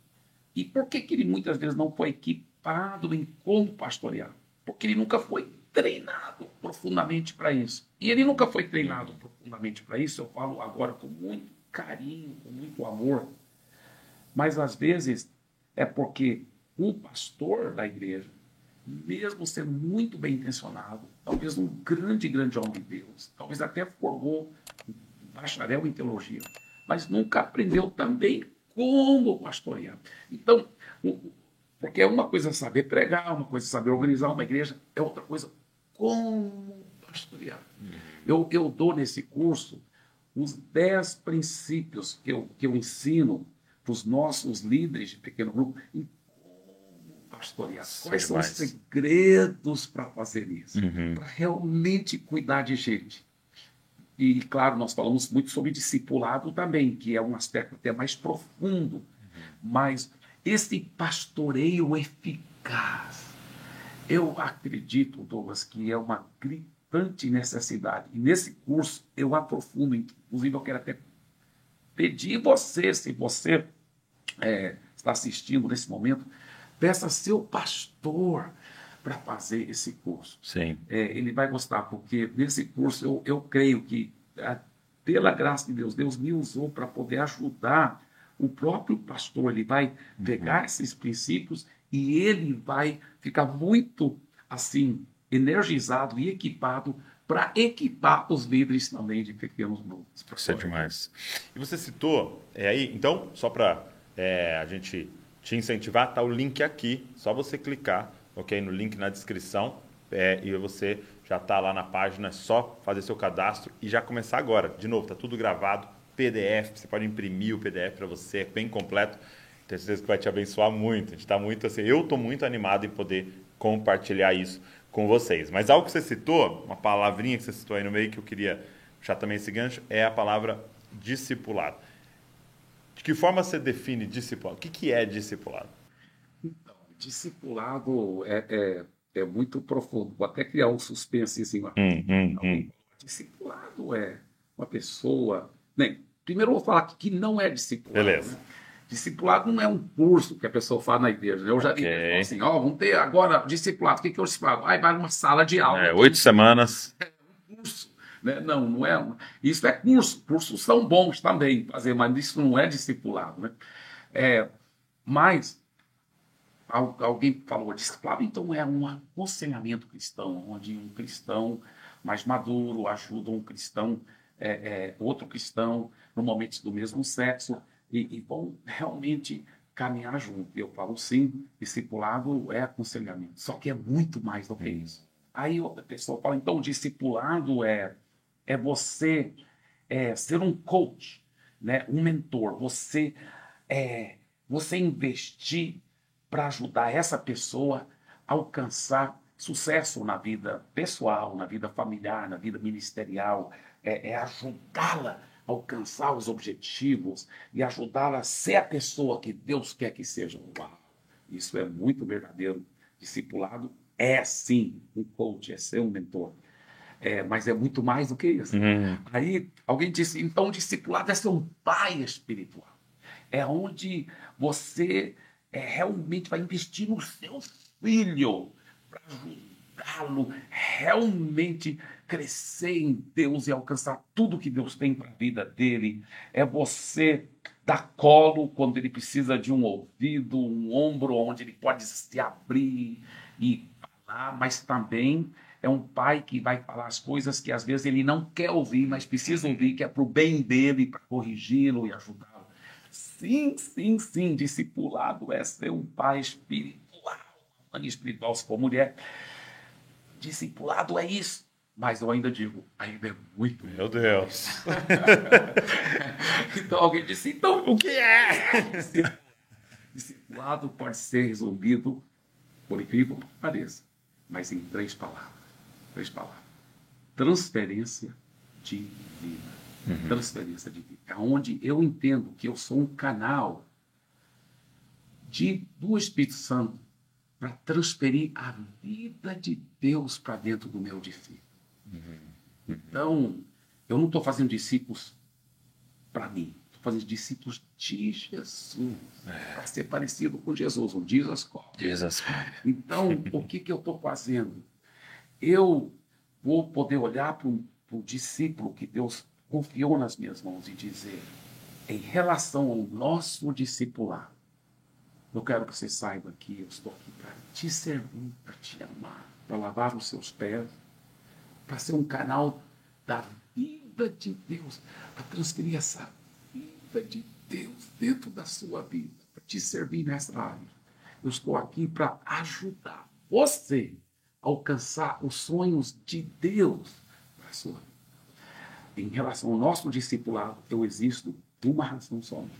E por que, que ele muitas vezes não foi equipado? Preocupado em como pastorear, porque ele nunca foi treinado profundamente para isso. E ele nunca foi treinado profundamente para isso, eu falo agora com muito carinho, com muito amor, mas às vezes é porque um pastor da igreja, mesmo sendo muito bem intencionado, talvez um grande, grande homem de Deus, talvez até formou um bacharel em teologia, mas nunca aprendeu também como pastorear. Então, porque é uma coisa saber pregar, uma coisa saber organizar uma igreja, é outra coisa como pastorear. Uhum. Eu, eu dou nesse curso os dez princípios que eu, que eu ensino para os nossos líderes de pequeno grupo em como pastorear. Quais são os segredos para fazer isso? Uhum. Para realmente cuidar de gente. E, claro, nós falamos muito sobre discipulado também, que é um aspecto até mais profundo, uhum. mas esse pastoreio eficaz. Eu acredito, Douglas, que é uma gritante necessidade. E nesse curso eu aprofundo, inclusive eu quero até pedir você, se você é, está assistindo nesse momento, peça seu pastor para fazer esse curso. Sim. É, ele vai gostar, porque nesse curso eu, eu creio que, pela graça de Deus, Deus me usou para poder ajudar o próprio pastor ele vai pegar uhum. esses princípios e ele vai ficar muito assim energizado e equipado para equipar os líderes também de pequenos grupos. Isso é demais. E você citou é aí, então só para é, a gente te incentivar, tá o link aqui, só você clicar, ok, no link na descrição é, e você já está lá na página, é só fazer seu cadastro e já começar agora. De novo, tá tudo gravado PDF, você pode imprimir o PDF para você, é bem completo. Tenho certeza que vai te abençoar muito. A gente está muito assim, eu estou muito animado em poder compartilhar isso com vocês. Mas algo que você citou, uma palavrinha que você citou aí no meio que eu queria puxar também esse gancho, é a palavra discipulado. De que forma você define discipulado? O que, que é discipulado? Então, discipulado é, é, é muito profundo. Vou até criar um suspense assim. Hum, hum, hum. Discipulado é uma pessoa. Né? Primeiro eu vou falar que não é discipulado. Beleza. Né? Discipulado não é um curso que a pessoa faz na igreja. Eu já vi okay. assim, ó, oh, vamos ter agora discipulado. O que, que é o discipulado? Aí vai numa sala de aula. É, oito semanas. É um curso. Né? Não, não é. Isso é curso. Cursos são bons também fazer, mas isso não é discipulado. Né? É, mas alguém falou discipulado, então é um aconselhamento cristão, onde um cristão mais maduro ajuda um cristão, é, é, outro cristão, normalmente do mesmo sexo, e, e vão realmente caminhar junto. Eu falo sim, discipulado é aconselhamento, só que é muito mais do que isso. Aí outra pessoa fala, então discipulado é, é você é, ser um coach, né, um mentor, você, é, você investir para ajudar essa pessoa a alcançar sucesso na vida pessoal, na vida familiar, na vida ministerial, é, é ajudá-la alcançar os objetivos e ajudá-la a ser a pessoa que Deus quer que seja. Uau, isso é muito verdadeiro. Discipulado é sim um coach, é ser um mentor. É, mas é muito mais do que isso. Uhum. Aí alguém disse: então, discipulado é ser um pai espiritual. É onde você é, realmente vai investir no seu filho para ajudá-lo realmente crescer em Deus e alcançar tudo que Deus tem para a vida dele. É você dar colo quando ele precisa de um ouvido, um ombro onde ele pode se abrir e falar, mas também é um pai que vai falar as coisas que às vezes ele não quer ouvir, mas precisa ouvir, que é para o bem dele, para corrigi-lo e ajudá-lo. Sim, sim, sim, discipulado é ser um pai espiritual, mãe espiritual, se for mulher. Discipulado é isso. Mas eu ainda digo, ainda é muito. Meu Deus. <laughs> então alguém disse, então o que é? Discipulado pode ser resolvido, por incrível que pareça, mas em três palavras. Três palavras. Transferência de vida. Uhum. Transferência de vida. É onde eu entendo que eu sou um canal de, do Espírito Santo para transferir a vida de Deus para dentro do meu discípulo. Então, eu não estou fazendo discípulos para mim. Estou fazendo discípulos de Jesus. É. Para ser parecido com Jesus, um Jesus Jesus Então, o que, que eu estou fazendo? Eu vou poder olhar para o discípulo que Deus confiou nas minhas mãos e dizer, em relação ao nosso discipular, eu quero que você saiba que eu estou aqui para te servir, para te amar, para lavar os seus pés, para ser um canal da vida de Deus, para transferir essa vida de Deus dentro da sua vida, para te servir nessa área. Eu estou aqui para ajudar você a alcançar os sonhos de Deus para a sua vida. Em relação ao nosso discipulado, eu existo por uma razão somente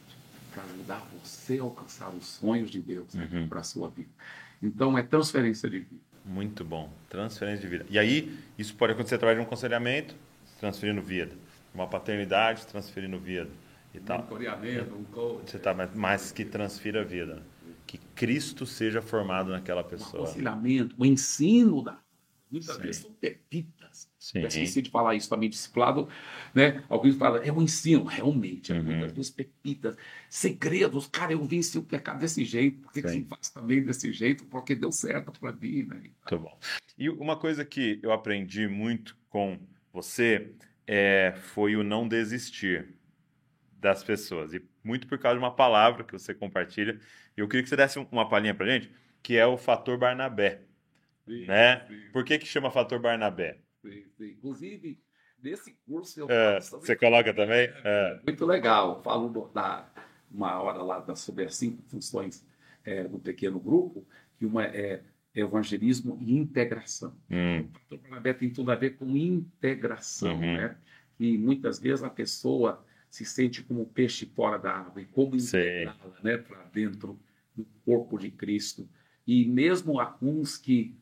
para ajudar você a alcançar os sonhos de Deus uhum. para a sua vida. Então, é transferência de vida. Muito bom. Transferência de vida. E aí, isso pode acontecer através de um aconselhamento, transferindo vida. Uma paternidade, transferindo vida. E tal. Um coreamento, um coach. Você tá, mas que transfira vida. Que Cristo seja formado naquela pessoa. Um aconselhamento, o ensino da. Muitas Sim. vezes são pepitas. Sim. Eu esqueci de falar isso também, discipulado, né? Alguns falam, é o ensino, realmente, é uhum. muitas vezes pepitas, segredos, cara, eu venci o pecado desse jeito, por que você faz também desse jeito? Porque deu certo para mim, né? Muito bom. E uma coisa que eu aprendi muito com você é, foi o não desistir das pessoas, e muito por causa de uma palavra que você compartilha, e eu queria que você desse uma palhinha pra gente, que é o fator Barnabé. Sim, né? Sim. Por que, que chama fator Barnabé? Inclusive, nesse curso eu é, Você coloca também? É. Muito legal. Eu falo da, uma hora lá da, sobre as cinco funções é, do pequeno grupo, que uma é evangelismo e integração. Hum. O Barnabé tem tudo a ver com integração, uhum. né? E muitas vezes a pessoa se sente como peixe fora da água e como integrá-la né, para dentro do corpo de Cristo. E mesmo alguns que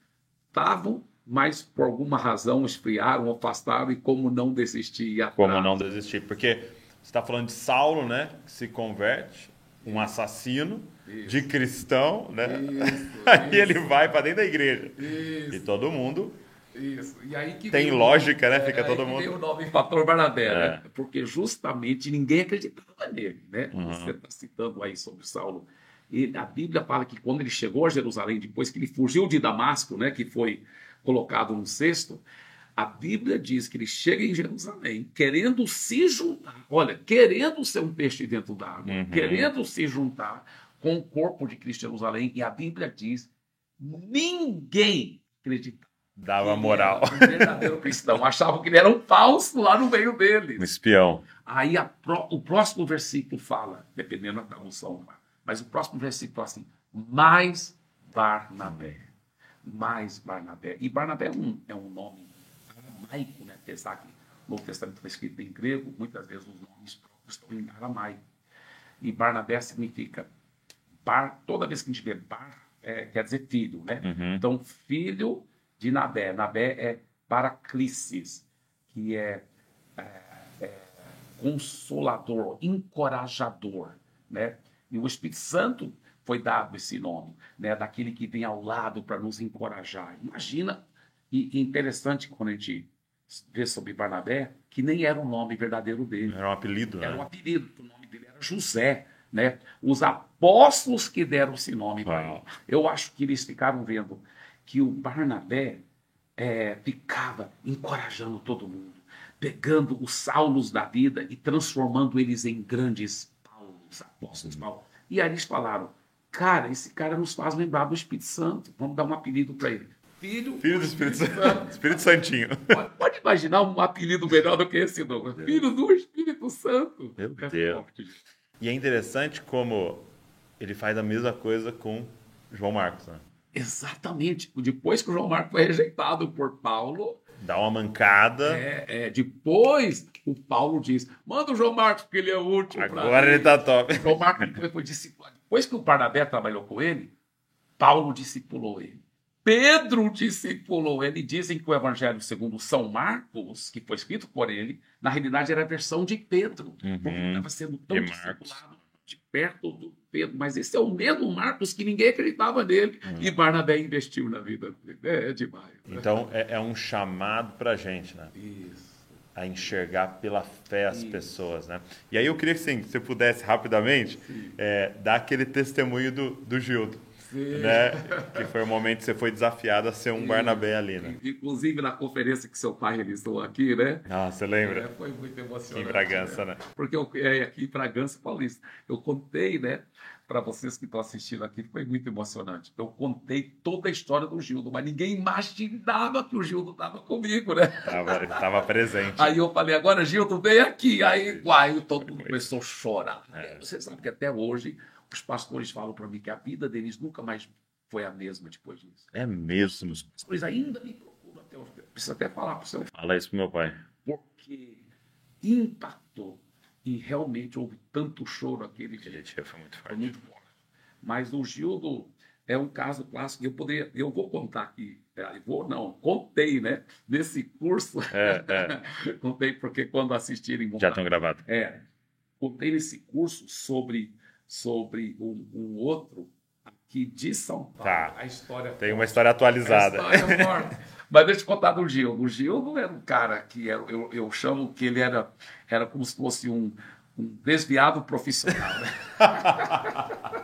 estavam, mas por alguma razão esfriaram, afastaram e como não desistir. Como não desistir, porque você está falando de Saulo, né, que se converte, um assassino de cristão, né? Isso, <laughs> Aí isso. ele vai para dentro da igreja. Isso. E todo mundo Isso. E aí que Tem vem lógica, né? Fica aí todo mundo- vem o nome Fator Barnabé, É. né? Porque justamente ninguém acreditava nele, né? Uhum. Você está citando aí sobre Saulo. E a Bíblia fala que quando ele chegou a Jerusalém, depois que ele fugiu de Damasco, né? Que foi colocado no cesto, a Bíblia diz que ele chega em Jerusalém querendo se juntar, olha, querendo ser um peixe dentro d'água, Uhum. querendo se juntar com o corpo de Cristo em Jerusalém, e a Bíblia diz: ninguém acredita dava moral. Um verdadeiro cristão. Achavam que ele era um falso lá no meio Um deles. espião. Aí a pró- o próximo versículo fala, dependendo da tradução, mas o próximo versículo fala assim: mais Barnabé. Mais Barnabé. E Barnabé é um, é um nome aramaico, né? apesar que o Novo Testamento foi escrito em grego, muitas vezes os nomes próprios estão em aramaico. E Barnabé significa bar, toda vez que a gente vê bar, é, quer dizer filho, né? Uhum. Então, filho de Nabé. Nabé é paraclisis, que é, é, é, consolador, encorajador, né? E o Espírito Santo foi dado esse nome, né? Daquele que vem ao lado para nos encorajar. Imagina, e, e interessante quando a gente vê sobre Barnabé, que nem era o nome verdadeiro dele. Era um apelido, Era um né? apelido, o nome dele era José, né? Os apóstolos que deram esse nome para ele. Eu acho que eles ficaram vendo que o Barnabé é, ficava encorajando todo mundo, pegando os saulos da vida e transformando eles em grandes Paulos, apóstolos Paulo. E aí eles falaram, cara, esse cara nos faz lembrar do Espírito Santo, vamos dar um apelido para ele. Filho, Filho do Espírito Santo. Espírito Santinho. Pode, pode imaginar um apelido melhor do que esse, Douglas. Filho do Espírito Santo. Meu É Deus. forte. E é interessante como ele faz a mesma coisa com João Marcos, né? Exatamente. Depois que o João Marcos foi rejeitado por Paulo, Dá uma mancada. é, é, depois o Paulo diz: manda o João Marcos, porque ele é útil. Agora mim." ele tá top. O João Marcos depois foi discipulado. Depois que o Barnabé trabalhou com ele, Paulo discipulou ele. Pedro discipulou ele. Dizem que o Evangelho segundo São Marcos, que foi escrito por ele, na realidade era a versão de Pedro. Uhum. Porque ele estava sendo tão Marcos. discipulado de perto do Pedro. Mas esse é o mesmo Marcos que ninguém acreditava nele. Uhum. E Barnabé investiu na vida dele. É, é demais. Então é, é um chamado pra gente, né? Isso. A enxergar pela fé as Isso. pessoas, né? E aí eu queria que assim, você pudesse rapidamente é, dar aquele testemunho do, do Gildo, Sim. né? Que foi o momento que você foi desafiado a ser um Isso. Barnabé ali, né? Inclusive na conferência que seu pai realizou aqui, né? Ah, você É, lembra? foi muito Aqui emocionante. em Bragança, né? Porque eu, é, aqui em Bragança Paulista, eu contei, né? Para vocês que estão assistindo aqui, foi muito emocionante. Eu contei toda a história do Gildo, mas ninguém imaginava que o Gildo estava comigo, né? Tava, ele tava presente. Aí eu falei, agora Gildo, vem aqui. Aí, uai, todo mundo começou a chorar. É. Você sabe que até hoje os pastores falam para mim que a vida deles nunca mais foi a mesma depois disso. É mesmo. Os pastores ainda me procuram até hoje. Preciso até falar para o seu Fala isso pro meu pai. porque impactou e realmente houve tanto choro aquele dia. Aquele dia foi muito Foi forte. muito forte. Mas o Gildo é um caso clássico. Eu poderia, eu vou contar aqui, é, eu vou não, contei, né? Nesse curso, É, é. <laughs> contei porque quando assistirem Já estão gravados. É, contei nesse curso sobre sobre um, um outro aqui de São Paulo. Tá. A história Tem uma história atualizada. a história forte. Mas deixa eu contar do Gildo. O Gildo era um cara que era- eu, eu chamo que ele era, era como se fosse um, um desviado profissional. né? <laughs>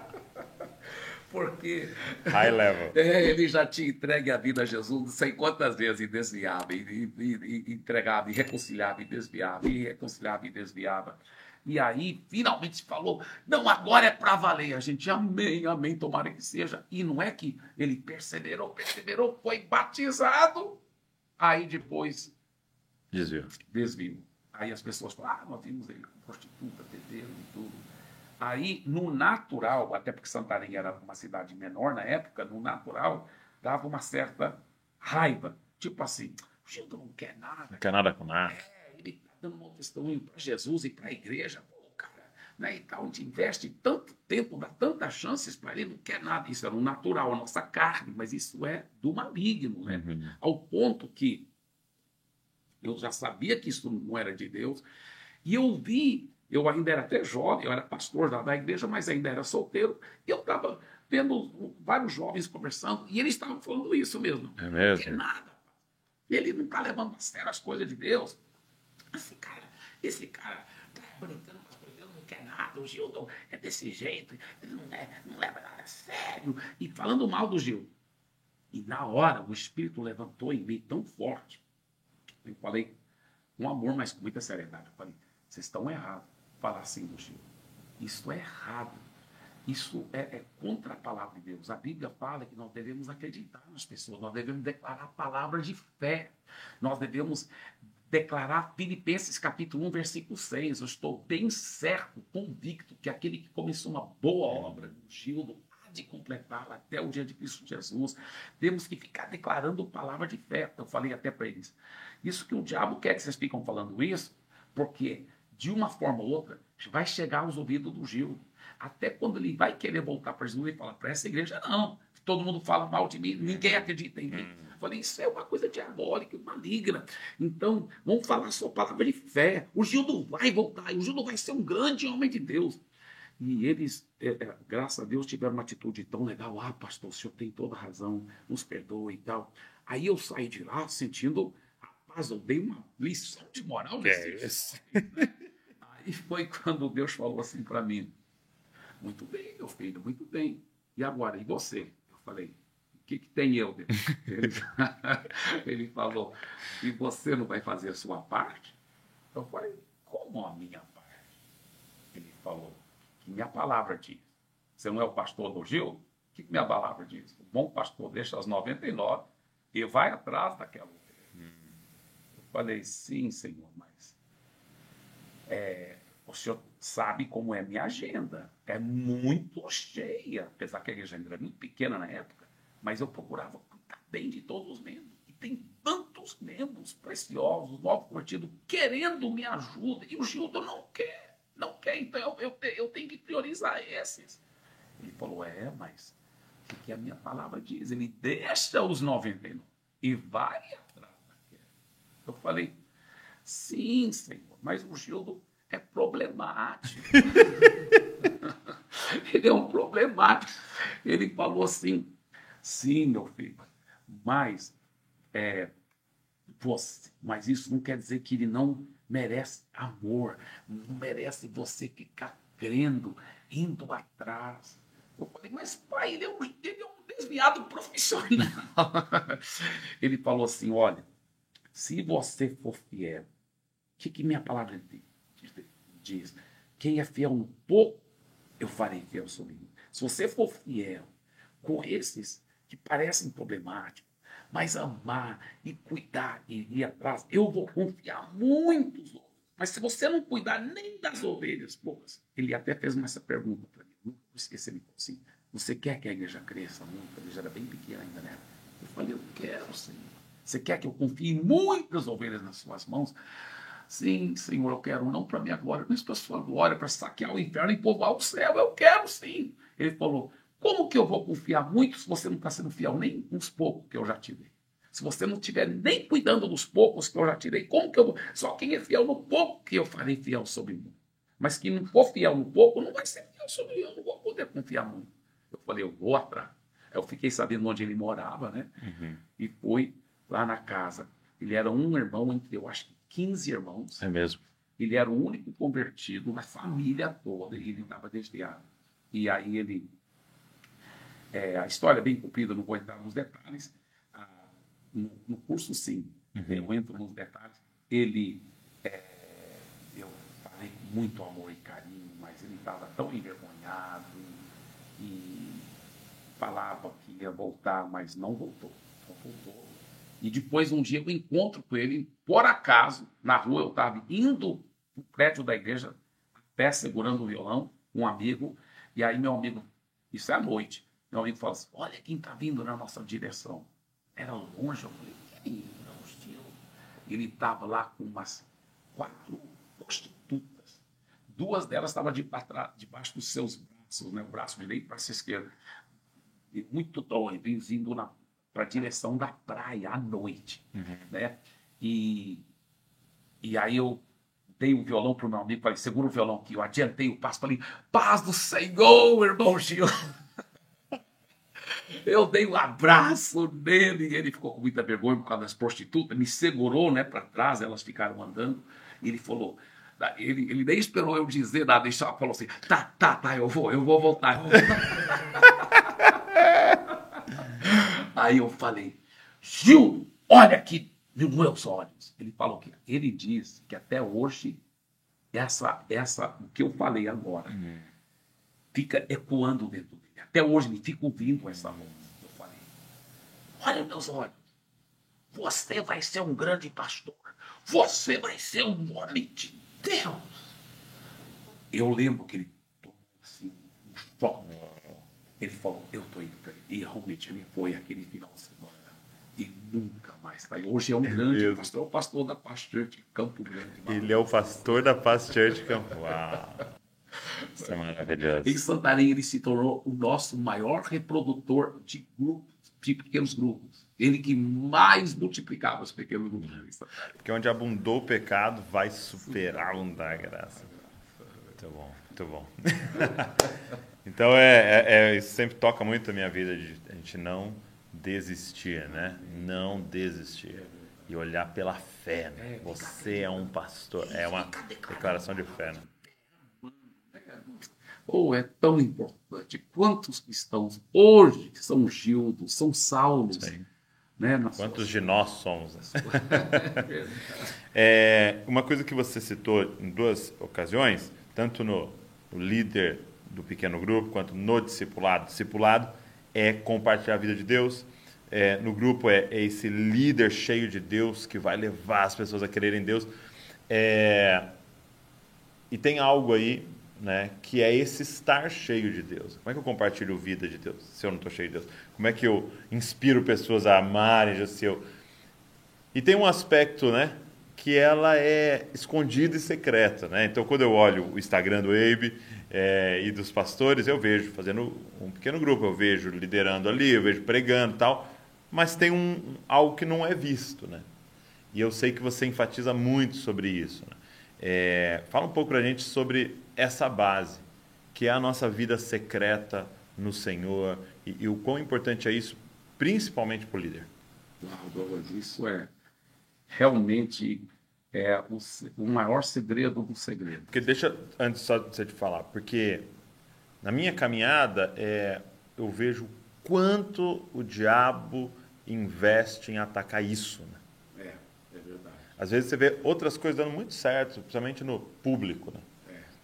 Porque High level. é, ele já tinha entregue a vida a Jesus não sei quantas vezes e desviava, e- e- e entregava, e reconciliava, e desviava, e reconciliava, e desviava. E aí, finalmente falou: não, agora é para valer. A gente, amém, amém, tomara que seja. E não é que ele perseverou, perseverou, foi batizado. Aí depois Desvio. desvio. Aí as pessoas falam, ah, nós vimos ele com prostituta, bebeiro e tudo. Aí, no natural, até porque Santarém era uma cidade menor na época, no natural, dava uma certa raiva. Tipo assim, o Gildo não quer nada, Não quer nada com nada. é, dando um testemunho para Jesus e para a igreja, pô, cara, né, e tal, a gente investe tanto tempo, dá tantas chances para ele, não quer nada. Isso é no natural, a nossa carne, mas isso é do maligno, né? Uhum. ao ponto que eu já sabia que isso não era de Deus, e eu vi eu ainda era até jovem, eu era pastor da, da igreja, mas ainda era solteiro, e eu estava vendo vários jovens conversando, e eles estavam falando isso mesmo. É mesmo? Não quer nada. Ele não está levando a sério as coisas de Deus. Esse cara, esse cara tá brincando com as coisas, não quer nada. O Gildo é desse jeito, ele não, é, não leva nada a sério. E falando mal do Gil. E na hora o Espírito levantou em mim tão forte. Eu falei com amor, mas com muita seriedade. Eu falei, vocês estão errados falar assim do Gil. Isso é errado. Isso é, é, contra a palavra de Deus. A Bíblia fala que nós devemos acreditar nas pessoas, nós devemos declarar palavras de fé, nós devemos declarar Filipenses capítulo 1, versículo 6. Eu estou bem certo, convicto, que aquele que começou uma boa obra, Gildo, há de completá-la até o dia de Cristo Jesus. Temos que ficar declarando palavra de fé. Eu falei até para eles. Isso que o diabo quer que vocês ficam falando isso, porque de uma forma ou outra vai chegar aos ouvidos do Gildo. Até quando ele vai querer voltar para Jesus e falar para essa igreja, não. Todo mundo fala mal de mim, ninguém acredita em mim. Eu falei, isso é uma coisa diabólica, maligna. Então, vamos falar sua palavra de fé. O Gildo vai voltar, o Gildo vai ser um grande homem de Deus. E eles, é, é, graças a Deus, tiveram uma atitude tão legal. Ah, pastor, o senhor tem toda a razão, nos perdoe e tal. Aí eu saí de lá sentindo, rapaz, eu dei uma lição de moral nesse. É <laughs> Aí foi quando Deus falou assim para mim: muito bem, meu filho, muito bem. E agora, e você? Eu falei, que, que tem eu? <laughs> Ele, ele falou, e você não vai fazer a sua parte? Eu falei, como a minha parte? Ele falou, que minha palavra diz. Você não é o pastor do Gil? O que, que minha palavra diz? O bom pastor deixa as 99 e vai atrás daquela ovelha. Eu falei, sim, Senhor, mas é, o senhor sabe como é minha agenda. É muito cheia, apesar que a igreja era muito pequena na época, mas eu procurava cuidar bem de todos os membros. E tem tantos membros preciosos, novo curtido, querendo me ajuda, e o Gildo não quer, não quer, então eu, eu, eu tenho que priorizar esses. Ele falou, é, mas o que a minha palavra diz? Ele deixa os 99 e vai atrás. Eu falei, sim, Senhor, mas o Gildo é problemático. <laughs> ele é um problemático. Ele falou assim: sim, meu filho, mas, é, você, mas isso não quer dizer que ele não merece amor, não merece você ficar crendo, indo atrás. Eu falei, mas pai, ele é um, ele é um desviado profissional. <laughs> ele falou assim: olha, se você for fiel, o que, que minha palavra diz? quem é fiel no pouco, eu farei fiel sobre mim. Se você for fiel com esses que parecem problemáticos, mas amar e cuidar e ir atrás, eu vou confiar muito. Mas se você não cuidar nem das ovelhas poucas, ele até fez essa pergunta para mim, nunca vou esquecer, ele assim, você quer que a igreja cresça muito? A igreja era bem pequena ainda, né? Eu falei, eu quero, Senhor. Você quer que eu confie muitas ovelhas nas suas mãos? Sim, Senhor, eu quero não para minha glória, mas para a sua glória, para saquear o inferno e povoar o céu. Eu quero sim. Ele falou: Como que eu vou confiar muito se você não está sendo fiel nem uns poucos que eu já tirei? Se você não estiver nem cuidando dos poucos que eu já tirei, como que eu vou? Só quem é fiel no pouco que eu farei fiel sobre mim. Mas quem não for fiel no pouco, não vai ser fiel sobre mim. Eu não vou poder confiar muito. Eu falei: Eu vou atrás. Eu fiquei sabendo onde ele morava, né? Uhum. E fui lá na casa. Ele era um irmão entre, eu acho que 15 irmãos. É mesmo. Ele era o único convertido na família toda e ele estava desviado. E aí ele. É, a história é bem comprida, não vou entrar nos detalhes. Ah, no, no, curso, sim, uhum. eu entro nos detalhes. Ele. É, eu falei com muito amor e carinho, mas ele estava tão envergonhado e, e falava que ia voltar, mas não voltou. Não voltou e depois, um dia, eu encontro com ele, por acaso, na rua, eu estava indo para o prédio da igreja, pé segurando o violão, um amigo, e aí meu amigo, isso é à noite, meu amigo fala assim, olha quem está vindo na nossa direção. Era longe, eu falei, quem é o estilo? Ele estava lá com umas quatro prostitutas. Duas delas estavam debaixo dos seus braços, né? o braço direito e o braço esquerdo. E muito doido, vindo na para a direção da praia à noite. Uhum. Né? E, e aí eu dei o violão para o meu amigo, falei, segura o violão aqui. Eu adiantei o passo, falei, paz do Senhor, irmão Gil. Eu dei um abraço nele e ele ficou com muita vergonha por causa das prostitutas, me segurou né, para trás, elas ficaram andando. E ele falou, ele, ele nem esperou eu dizer nada, ele só falou assim: tá, tá, tá, eu vou, eu vou voltar. Eu vou voltar. <laughs> Aí eu falei, Gil, olha aqui nos meus olhos. Ele falou que ele diz que até hoje essa, essa, o que eu falei agora, uhum. fica ecoando dentro dele. Até hoje ele fica ouvindo essa voz. Eu falei, olha meus olhos, você vai ser um grande pastor. Você vai ser um homem de Deus. Eu lembro que ele tomou assim, um choque. Ele falou, eu estou indo para ele. E realmente ele foi aquele final de semana. E nunca mais saiu. Hoje é um grande Deus. pastor, é o pastor da Paz Church Campo Grande. Ele é o pastor da Paz Church Campo. Uau! Isso é maravilhoso. Em Santarém ele se tornou o nosso maior reprodutor de grupos, de pequenos grupos. Ele que mais multiplicava os pequenos grupos. Porque onde abundou o pecado, vai superar abundar a graça. Muito bom, muito bom. <laughs> então, é, é, é, isso sempre toca muito a minha vida, de a gente não desistir, né? Não desistir. E olhar pela fé, né? Você é um pastor, é uma declaração de fé, né? Ou oh, é tão importante. Quantos cristãos hoje são Gildos, são Saulos, né? Quantos de nós somos? <laughs> é, uma coisa que você citou em duas ocasiões, tanto no, no líder do pequeno grupo quanto no discipulado. Discipulado é compartilhar a vida de Deus. É, no grupo é, é, esse líder cheio de Deus que vai levar as pessoas a quererem Deus. É, e tem algo aí né, que é esse estar cheio de Deus. Como é que eu compartilho vida de Deus se eu não estou cheio de Deus? Como é que eu inspiro pessoas a amarem se eu... E tem um aspecto, né, que ela é escondida e secreta, né? Então, quando eu olho o Instagram do Abe é, e dos pastores, eu vejo fazendo um pequeno grupo, eu vejo liderando ali, eu vejo pregando tal, mas tem um, algo que não é visto, né? E eu sei que você enfatiza muito sobre isso. Né? É, fala um pouco para a gente sobre essa base, que é a nossa vida secreta no Senhor e, e o quão importante é isso, principalmente para o líder. Douglas, isso é realmente é o, o, maior segredo do segredo. Porque deixa, antes só de você te falar, porque na minha caminhada é, eu vejo quanto o diabo investe em atacar isso. Né? É, é verdade. Às vezes você vê outras coisas dando muito certo, principalmente no público, né?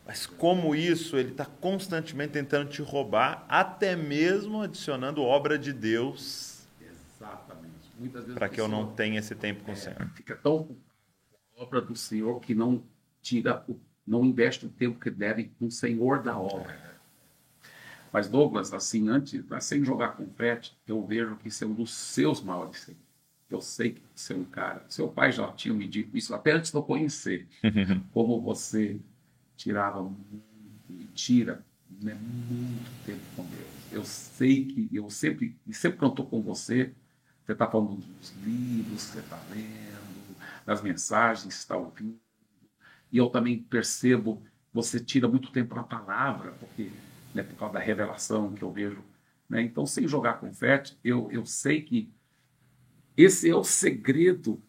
Mas como isso, ele está constantemente tentando te roubar, até mesmo adicionando obra de Deus. Exatamente. Muitas vezes para que eu não tenha esse tempo com é, o Senhor. Fica tão obra do Senhor que não tira, não investe o tempo que deve com o Senhor da obra. Mas Douglas, assim, antes, sem jogar confete, eu vejo que isso é um dos seus maiores. Eu sei que você é um cara. Seu pai já tinha me dito isso até antes de eu conhecer. <laughs> como você tirava e tira né, muito tempo com Deus. Eu sei que eu sempre, sempre quando estou com você, você está falando dos livros que você está lendo, das mensagens que está ouvindo, e eu também percebo você tira muito tempo na palavra, porque né, por causa da revelação que eu vejo. Né? Então, sem jogar confete, eu, eu sei que esse é o segredo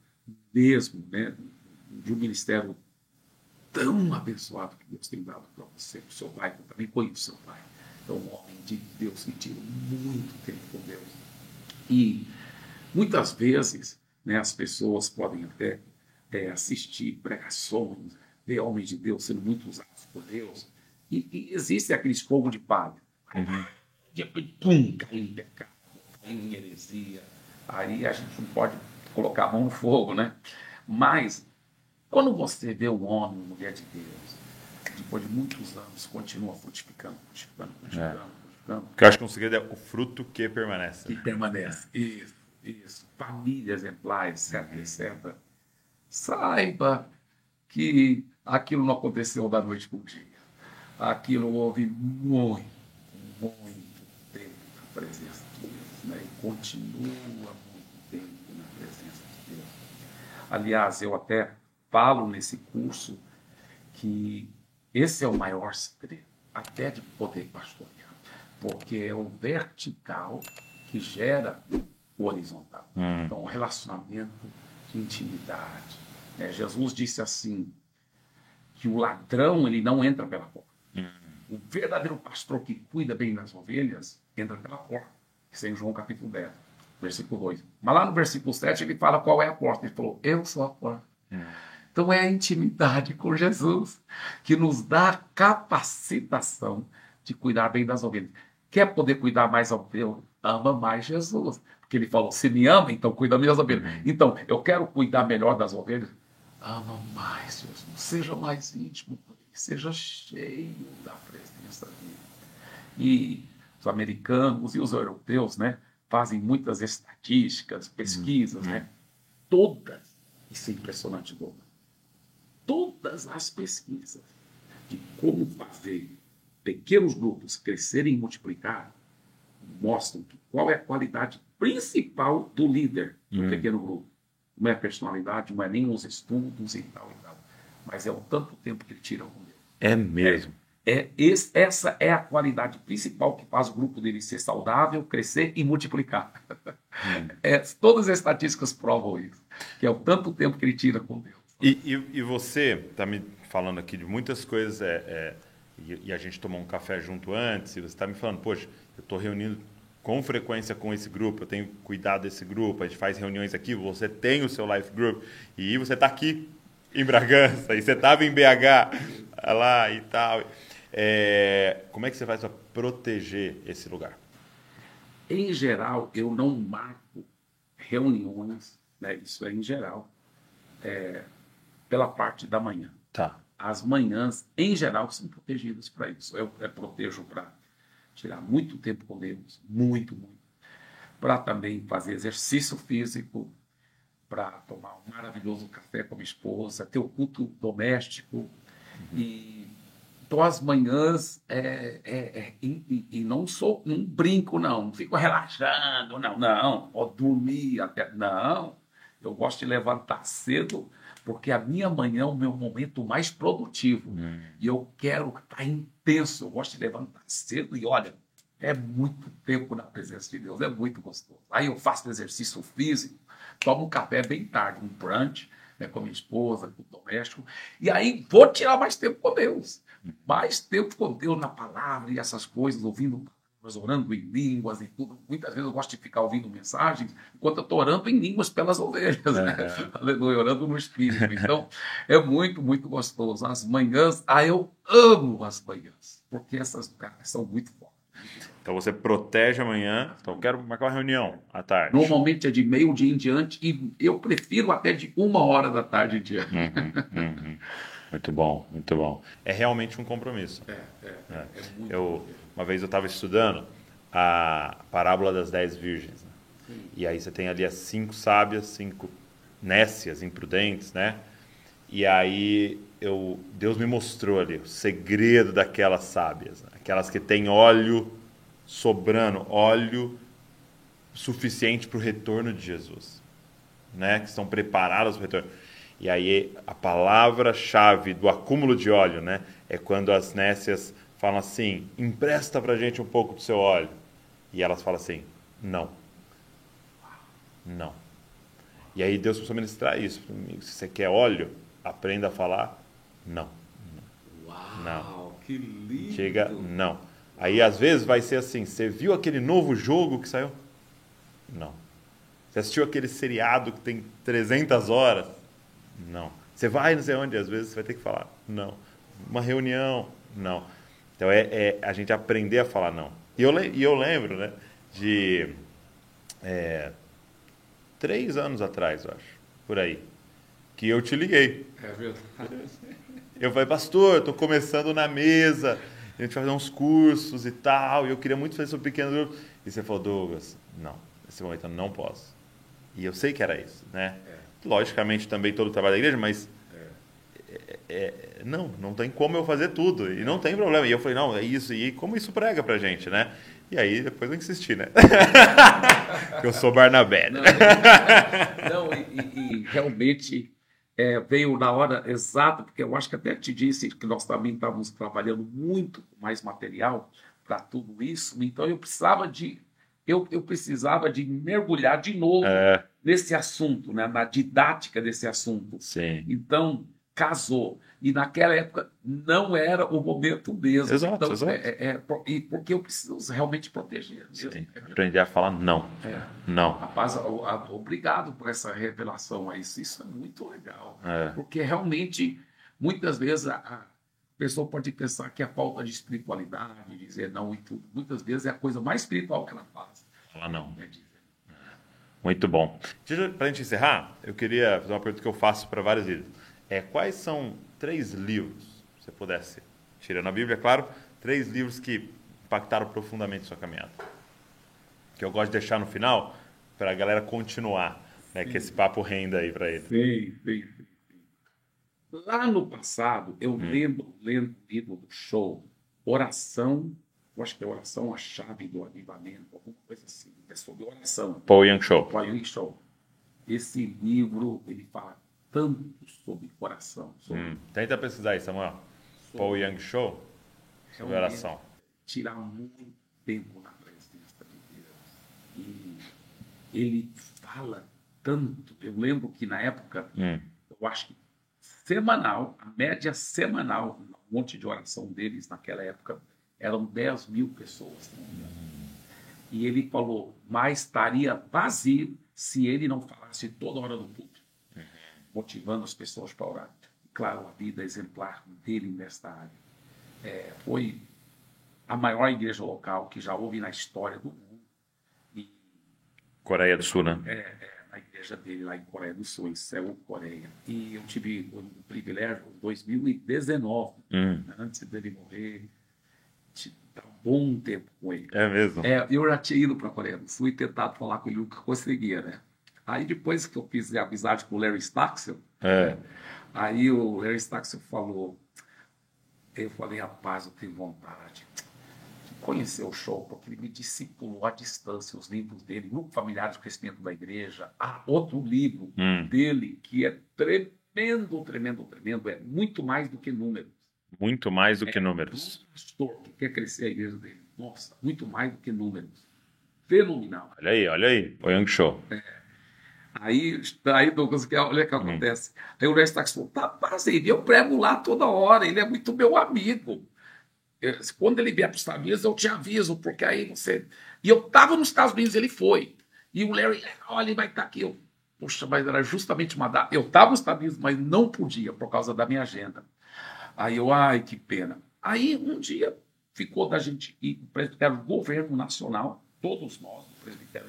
mesmo né, de um ministério tão abençoado que Deus tem dado para você, para o seu pai, eu também conheço seu pai. É um homem de Deus que tira muito tempo com Deus. E muitas vezes né, as pessoas podem até é, assistir pregações, ver homens de Deus sendo muito usados por Deus. E, e existe aquele fogo de palha. Uhum. De pum, cai em pecado, cai em heresia. Aí a gente não pode colocar a mão no fogo, né? Mas quando você vê um homem, uma mulher de Deus, depois de muitos anos, continua frutificando, frutificando, frutificando, é. frutificando. Porque eu acho que o segredo é o fruto que permanece. Que permanece. Isso, isso. Família exemplar, etc, uhum. etc. Saiba que aquilo não aconteceu da noite para o dia. Aquilo houve muito, muito tempo na presença de Deus. Né? E continua muito tempo na presença de Deus. Aliás, eu até falo nesse curso que esse é o maior segredo, até de poder pastorear, porque é o vertical que gera o horizontal. Hum. Então, o relacionamento de intimidade. Né? Jesus disse assim, que o ladrão ele não entra pela porta. Hum. O verdadeiro pastor que cuida bem das ovelhas entra pela porta. Isso é em João capítulo 10, versículo 2. Mas lá no versículo 7 ele fala qual é a porta. Ele falou, eu sou a porta. Hum. Então é a intimidade com Jesus que nos dá capacitação de cuidar bem das ovelhas. Quer poder cuidar mais ao teu? Ama mais Jesus. Porque ele falou: se me ama, então cuida das ovelhas. Então, eu quero cuidar melhor das ovelhas. Ama mais Jesus. Seja mais íntimo. Seja cheio da presença dele. E os americanos e os europeus, né? Fazem muitas estatísticas, pesquisas, uhum. né? Todas. Isso é impressionante, Douglas todas as pesquisas de como fazer pequenos grupos crescerem e multiplicar mostram que qual é a qualidade principal do líder do hum. pequeno grupo. Não é a personalidade, não é nem os estudos e tal e tal, mas é o tanto tempo que ele tira com Deus. É mesmo. É, é esse, essa é a qualidade principal que faz o grupo dele ser saudável, crescer e multiplicar. Hum. <laughs> É, todas as estatísticas provam isso, que é o tanto tempo que ele tira com Deus. E, e, e você está me falando aqui de muitas coisas, é, é e, e, a gente tomou um café junto antes, e você está me falando, poxa, eu estou reunindo com frequência com esse grupo, eu tenho cuidado desse grupo, a gente faz reuniões aqui, você tem o seu life group, e você está aqui em Bragança, e você estava em BH lá e tal. É, como é que você faz para proteger esse lugar? Em geral, eu não marco reuniões, né, isso é em geral, é, pela parte da manhã. Tá. As manhãs, em geral, são protegidas para isso. Eu, eu protejo para tirar muito tempo com Deus, muito, muito. Para também fazer exercício físico, para tomar um maravilhoso café com a minha esposa, ter o culto doméstico. Uhum. E então as manhãs é, é, é e, e, não sou não brinco não, não fico relaxando, não, não, ou dormir até não. Eu gosto de levantar cedo porque a minha manhã é o meu momento mais produtivo. Hum. E eu quero estar tá intenso. Eu gosto de levantar cedo e olha, é muito tempo na presença de Deus, é muito gostoso. Aí eu faço exercício físico, tomo um café bem tarde, um brunch, né, com a minha esposa, com o doméstico, e aí vou tirar mais tempo com Deus. Mais tempo com Deus na palavra e essas coisas, ouvindo mas orando em línguas e tudo. Muitas vezes eu gosto de ficar ouvindo mensagens enquanto eu estou orando em línguas pelas ovelhas, né? É. Aleluia, orando no Espírito. Então, é muito, muito gostoso. As manhãs, ah, eu amo as manhãs, porque essas caras são muito fortes. Então você protege amanhã. Então eu quero marcar uma reunião à tarde. Normalmente é de meio dia em diante e eu prefiro até de uma hora da tarde em diante. Uhum, uhum. Muito bom, muito bom. É realmente um compromisso. É, é, é. é eu, uma vez eu estava estudando a parábola das dez virgens. Né? E aí você tem ali as cinco sábias, cinco nécias, imprudentes, né? E aí eu, Deus me mostrou ali o segredo daquelas sábias, né? aquelas que têm óleo sobrando, óleo suficiente para o retorno de Jesus, né? Que estão preparadas para o retorno. E aí a palavra-chave do acúmulo de óleo, né? É quando as nécias falam assim: empresta para gente um pouco do seu óleo. E elas falam assim: não. Não. E aí Deus começou a ministrar isso. Se você quer óleo, aprenda a falar não. Uau, não. que lindo. Chega, não. Aí às vezes vai ser assim: você viu aquele novo jogo que saiu? Não. Você assistiu aquele seriado que tem 300 horas? Não. Você vai não sei onde, às vezes você vai ter que falar não. Uma reunião? Não. Então é, é, a gente aprender a falar não. E eu, e eu lembro, né, de é, três anos atrás, eu acho, por aí, que eu te liguei. É verdade. Eu falei, pastor, estou começando na mesa, a gente vai fazer uns cursos e tal, e eu queria muito fazer sobre pequeno grupo. E você falou, Douglas, não, nesse momento eu não posso. E eu sei que era isso, né? É. Logicamente também todo o trabalho da igreja, mas é, é, não, não tem como eu fazer tudo. E não tem problema. E eu falei, não, é isso. E como isso prega pra gente, né? E aí depois eu insisti, né? <laughs> eu sou Barnabé. Né? Não, não e, e, realmente é, veio na hora exata, porque eu acho que até te disse que nós também estávamos trabalhando muito mais material para tudo isso, então eu precisava de eu, eu precisava de mergulhar de novo É, nesse assunto, né, na didática desse assunto. sim. Então, casou. E naquela época não era o momento mesmo. Exato, então, exato. É, é- é e porque eu preciso realmente proteger. sim. Aprender a falar não. É. Não. Rapaz, a- obrigado por essa revelação aí. Isso, isso é muito legal. É. Porque realmente, muitas vezes, a, a pessoa pode pensar que é falta de espiritualidade, dizer não e tudo. Muitas vezes é a coisa mais espiritual que ela faz. Falar não. É dizer. Muito bom. Para a gente encerrar, eu queria fazer uma pergunta que eu faço para vários vídeos. É, quais são três livros, se você pudesse, tirando a Bíblia, é claro, três livros que impactaram profundamente sua caminhada? Que eu gosto de deixar no final para a galera continuar, né, que esse papo renda aí para ele. Sei, sei, sei. Lá no passado, eu lembro lendo o livro do show, Oração, eu acho que é Oração, a Chave do Avivamento, alguma coisa assim, é sobre oração. Paul Young Show. Paul Young Show. Esse livro, ele fala tanto sobre oração, sobre, Hum, Tenta pesquisar aí, Samuel. Paul Young Show sobre realmente oração. tirar muito tempo na presença de Deus. E ele fala tanto. Eu lembro que na época, Hum, eu acho que semanal, a média semanal, um monte de oração deles naquela época, eram 10 mil pessoas. me engano. E ele falou, mas estaria vazio se ele não falasse toda hora do culto, motivando as pessoas para orar. Claro, a vida exemplar dele nesta área. É, foi a maior igreja local que já houve na história do mundo. E Coreia do Sul, né? na igreja dele lá em Coreia do Sul, em Seul, Coreia. E eu tive o privilégio, em 2019, Hum, antes dele morrer, dar um bom tempo com ele. é mesmo. É, eu já tinha ido para a Coreia do Sul e tentado falar com ele, nunca conseguia, né? Aí depois que eu fiz a amizade com o Larry Staxel, É. aí o Larry Staxel falou, eu falei, rapaz, eu tenho vontade de conhecer o show, porque ele me discipulou à distância, os livros dele, Grupo Familiar de Crescimento da Igreja, há outro livro Hum, dele que é tremendo, tremendo, tremendo, é muito mais do que números. muito mais do que Um números. pastor que quer crescer a igreja dele, nossa, muito mais do que números. Fenomenal. Olha aí, olha aí. Paul Young Show. Aí, aí Douglas, que- olha o Hum. que acontece. Aí o Leslie falou, tá, mas ele, eu prego lá toda hora, ele é muito meu amigo. Eu- Quando ele vier para os Estados Unidos, eu te aviso, porque aí você... E eu estava nos Estados Unidos, ele foi. E o Larry, olha, ele vai estar aqui. Eu, Poxa, mas era justamente uma data. Eu estava nos Estados Unidos, mas não podia, por causa da minha agenda. Aí eu, ai, que pena. Aí um dia ficou da gente ir para o presbitério governo nacional, todos nós, do presbitério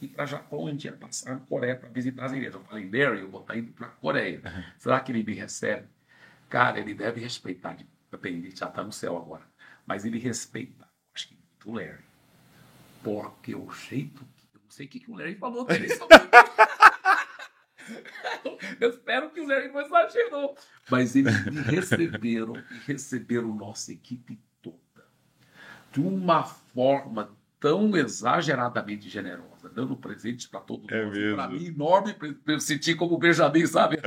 ir para Japão, a gente ia passar na Coreia para visitar as igrejas. Eu falei, Larry, eu vou estar indo para a Coreia. Será que ele me recebe? Cara, ele deve respeitar. Bem, ele já está no céu agora. Mas ele respeita, acho que muito o Larry. Porque o jeito que. Eu não sei o que, que o Larry falou dele <laughs> Eu espero que o Larry não exagerou. Mas eles me receberam e receberam nossa equipe toda de uma forma tão exageradamente generosa, dando presentes para todo mundo. É mesmo. Para mim, enorme, pra eu sentir como o Benjamin, sabe? <laughs>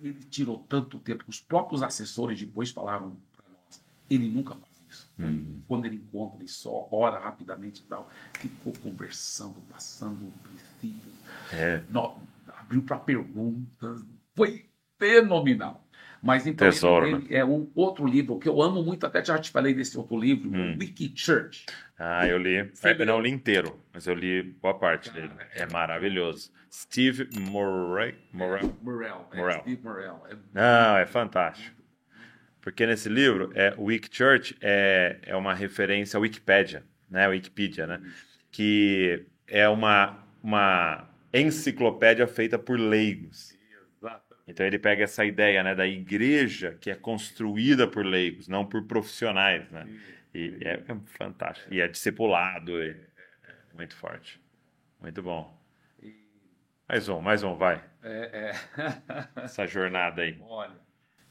E ele tirou tanto tempo. Os próprios assessores depois falaram para nós. Ele nunca faz isso. Quando ele encontra, ele só ora rapidamente e tal. Ficou conversando, passando princípios. É. No- abriu para perguntas. Foi fenomenal. Mas então Tesouro, ele é um outro livro que eu amo muito, até já te falei desse outro livro, Hum. Wiki Church. Ah, eu li. Você Eu não li inteiro, mas eu li boa parte dele. Cara, É maravilhoso. Steve Murray. Murray. Morel. Morel. É, Steve Morel. É Não, é fantástico. Porque nesse livro, é, o Wiki Church é, é uma referência à Wikipédia, né? Wikipedia, né? Que é uma, uma enciclopédia feita por leigos. Então ele pega essa ideia, né, da igreja que é construída por leigos, não por profissionais, né? E é, é fantástico. E é discipulado, e- é muito forte. Muito bom. Mais um, mais um, vai. É, é. <laughs> Essa jornada aí. Olha,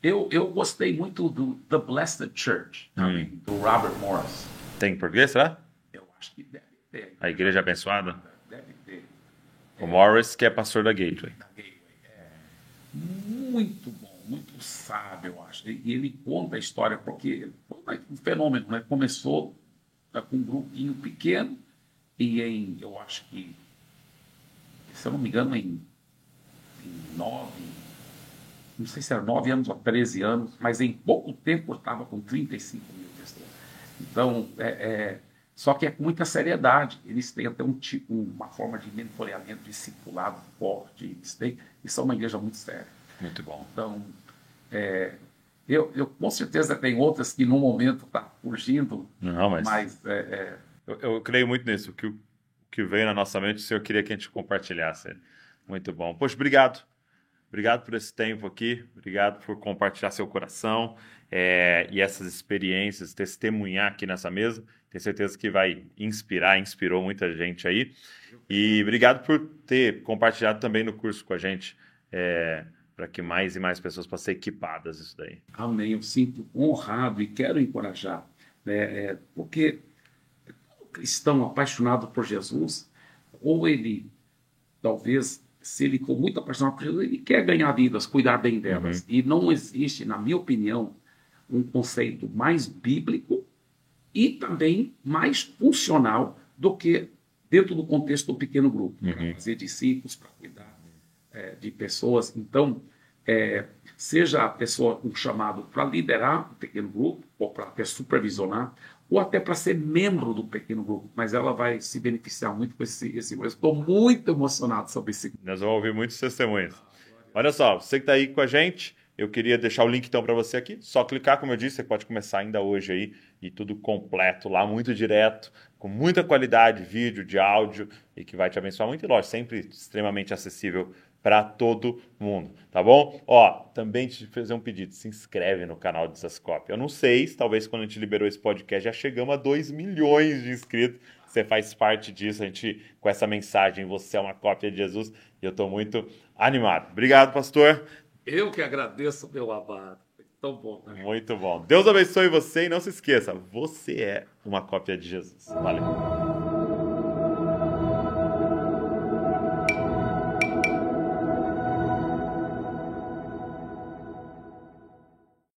eu, eu gostei muito do The Blessed Church, também, do Robert Morris. Tem em português, será? Eu acho que deve ter. A igreja abençoada? Deve ter. O Morris, que é pastor da Gateway. Da Gateway. É. Muito bom, muito sábio, eu acho. E ele conta a história, porque foi um fenômeno, né? Começou né, com um grupinho pequeno, e em, eu acho que, se eu não me engano, em, em nove, não sei se era nove anos ou 13 anos, mas em pouco tempo estava com 35 mil pessoas. Então, é, é, só que é com muita seriedade. Eles têm até um tipo, uma forma de mentoreamento discipulado forte. Eles, têm, eles são uma igreja muito séria. Muito bom. Então, é, eu, eu com certeza tem outras que no momento está surgindo, Não, mas, mas é, é, eu, eu creio muito nisso. O que, que veio na nossa mente, o senhor queria que a gente compartilhasse. Muito bom. Poxa, obrigado. Obrigado por esse tempo aqui, obrigado por compartilhar seu coração é, e essas experiências, testemunhar aqui nessa mesa. Tenho certeza que vai inspirar, inspirou muita gente aí. E obrigado por ter compartilhado também no curso com a gente, é, para que mais e mais pessoas possam ser equipadas isso daí. Amém. Eu sinto honrado e quero encorajar, né, é, porque cristão apaixonado por Jesus, ou ele talvez se ele for muito apaixonado por Jesus, ele quer ganhar vidas, cuidar bem delas. Uhum. E não existe, na minha opinião, um conceito mais bíblico e também mais funcional do que dentro do contexto do pequeno grupo, uhum. para fazer discípulos, para cuidar é, de pessoas. Então, é, seja a pessoa um chamado para liderar um pequeno grupo ou para supervisionar, ou até para ser membro do pequeno grupo, mas ela vai se beneficiar muito com esse, esse eu estou muito emocionado sobre esse. Nós vamos ouvir muitos testemunhos. Olha só, você que está aí com a gente, eu queria deixar o link então para você aqui. Só clicar, como eu disse, você pode começar ainda hoje aí e tudo completo lá, muito direto, com muita qualidade, vídeo, de áudio e que vai te abençoar muito. E lógico, sempre extremamente acessível para todo mundo, tá bom? Ó, também te fazer um pedido, se inscreve no canal de Zascope. Eu não sei, talvez quando a gente liberou esse podcast já chegamos a 2 milhões de inscritos. Você faz parte disso, a gente com essa mensagem, você é uma cópia de Jesus, e eu estou muito animado. Obrigado, pastor. Eu que agradeço, meu amado. Tão bom. Né? Muito bom. Deus abençoe você e não se esqueça, você é uma cópia de Jesus. Valeu.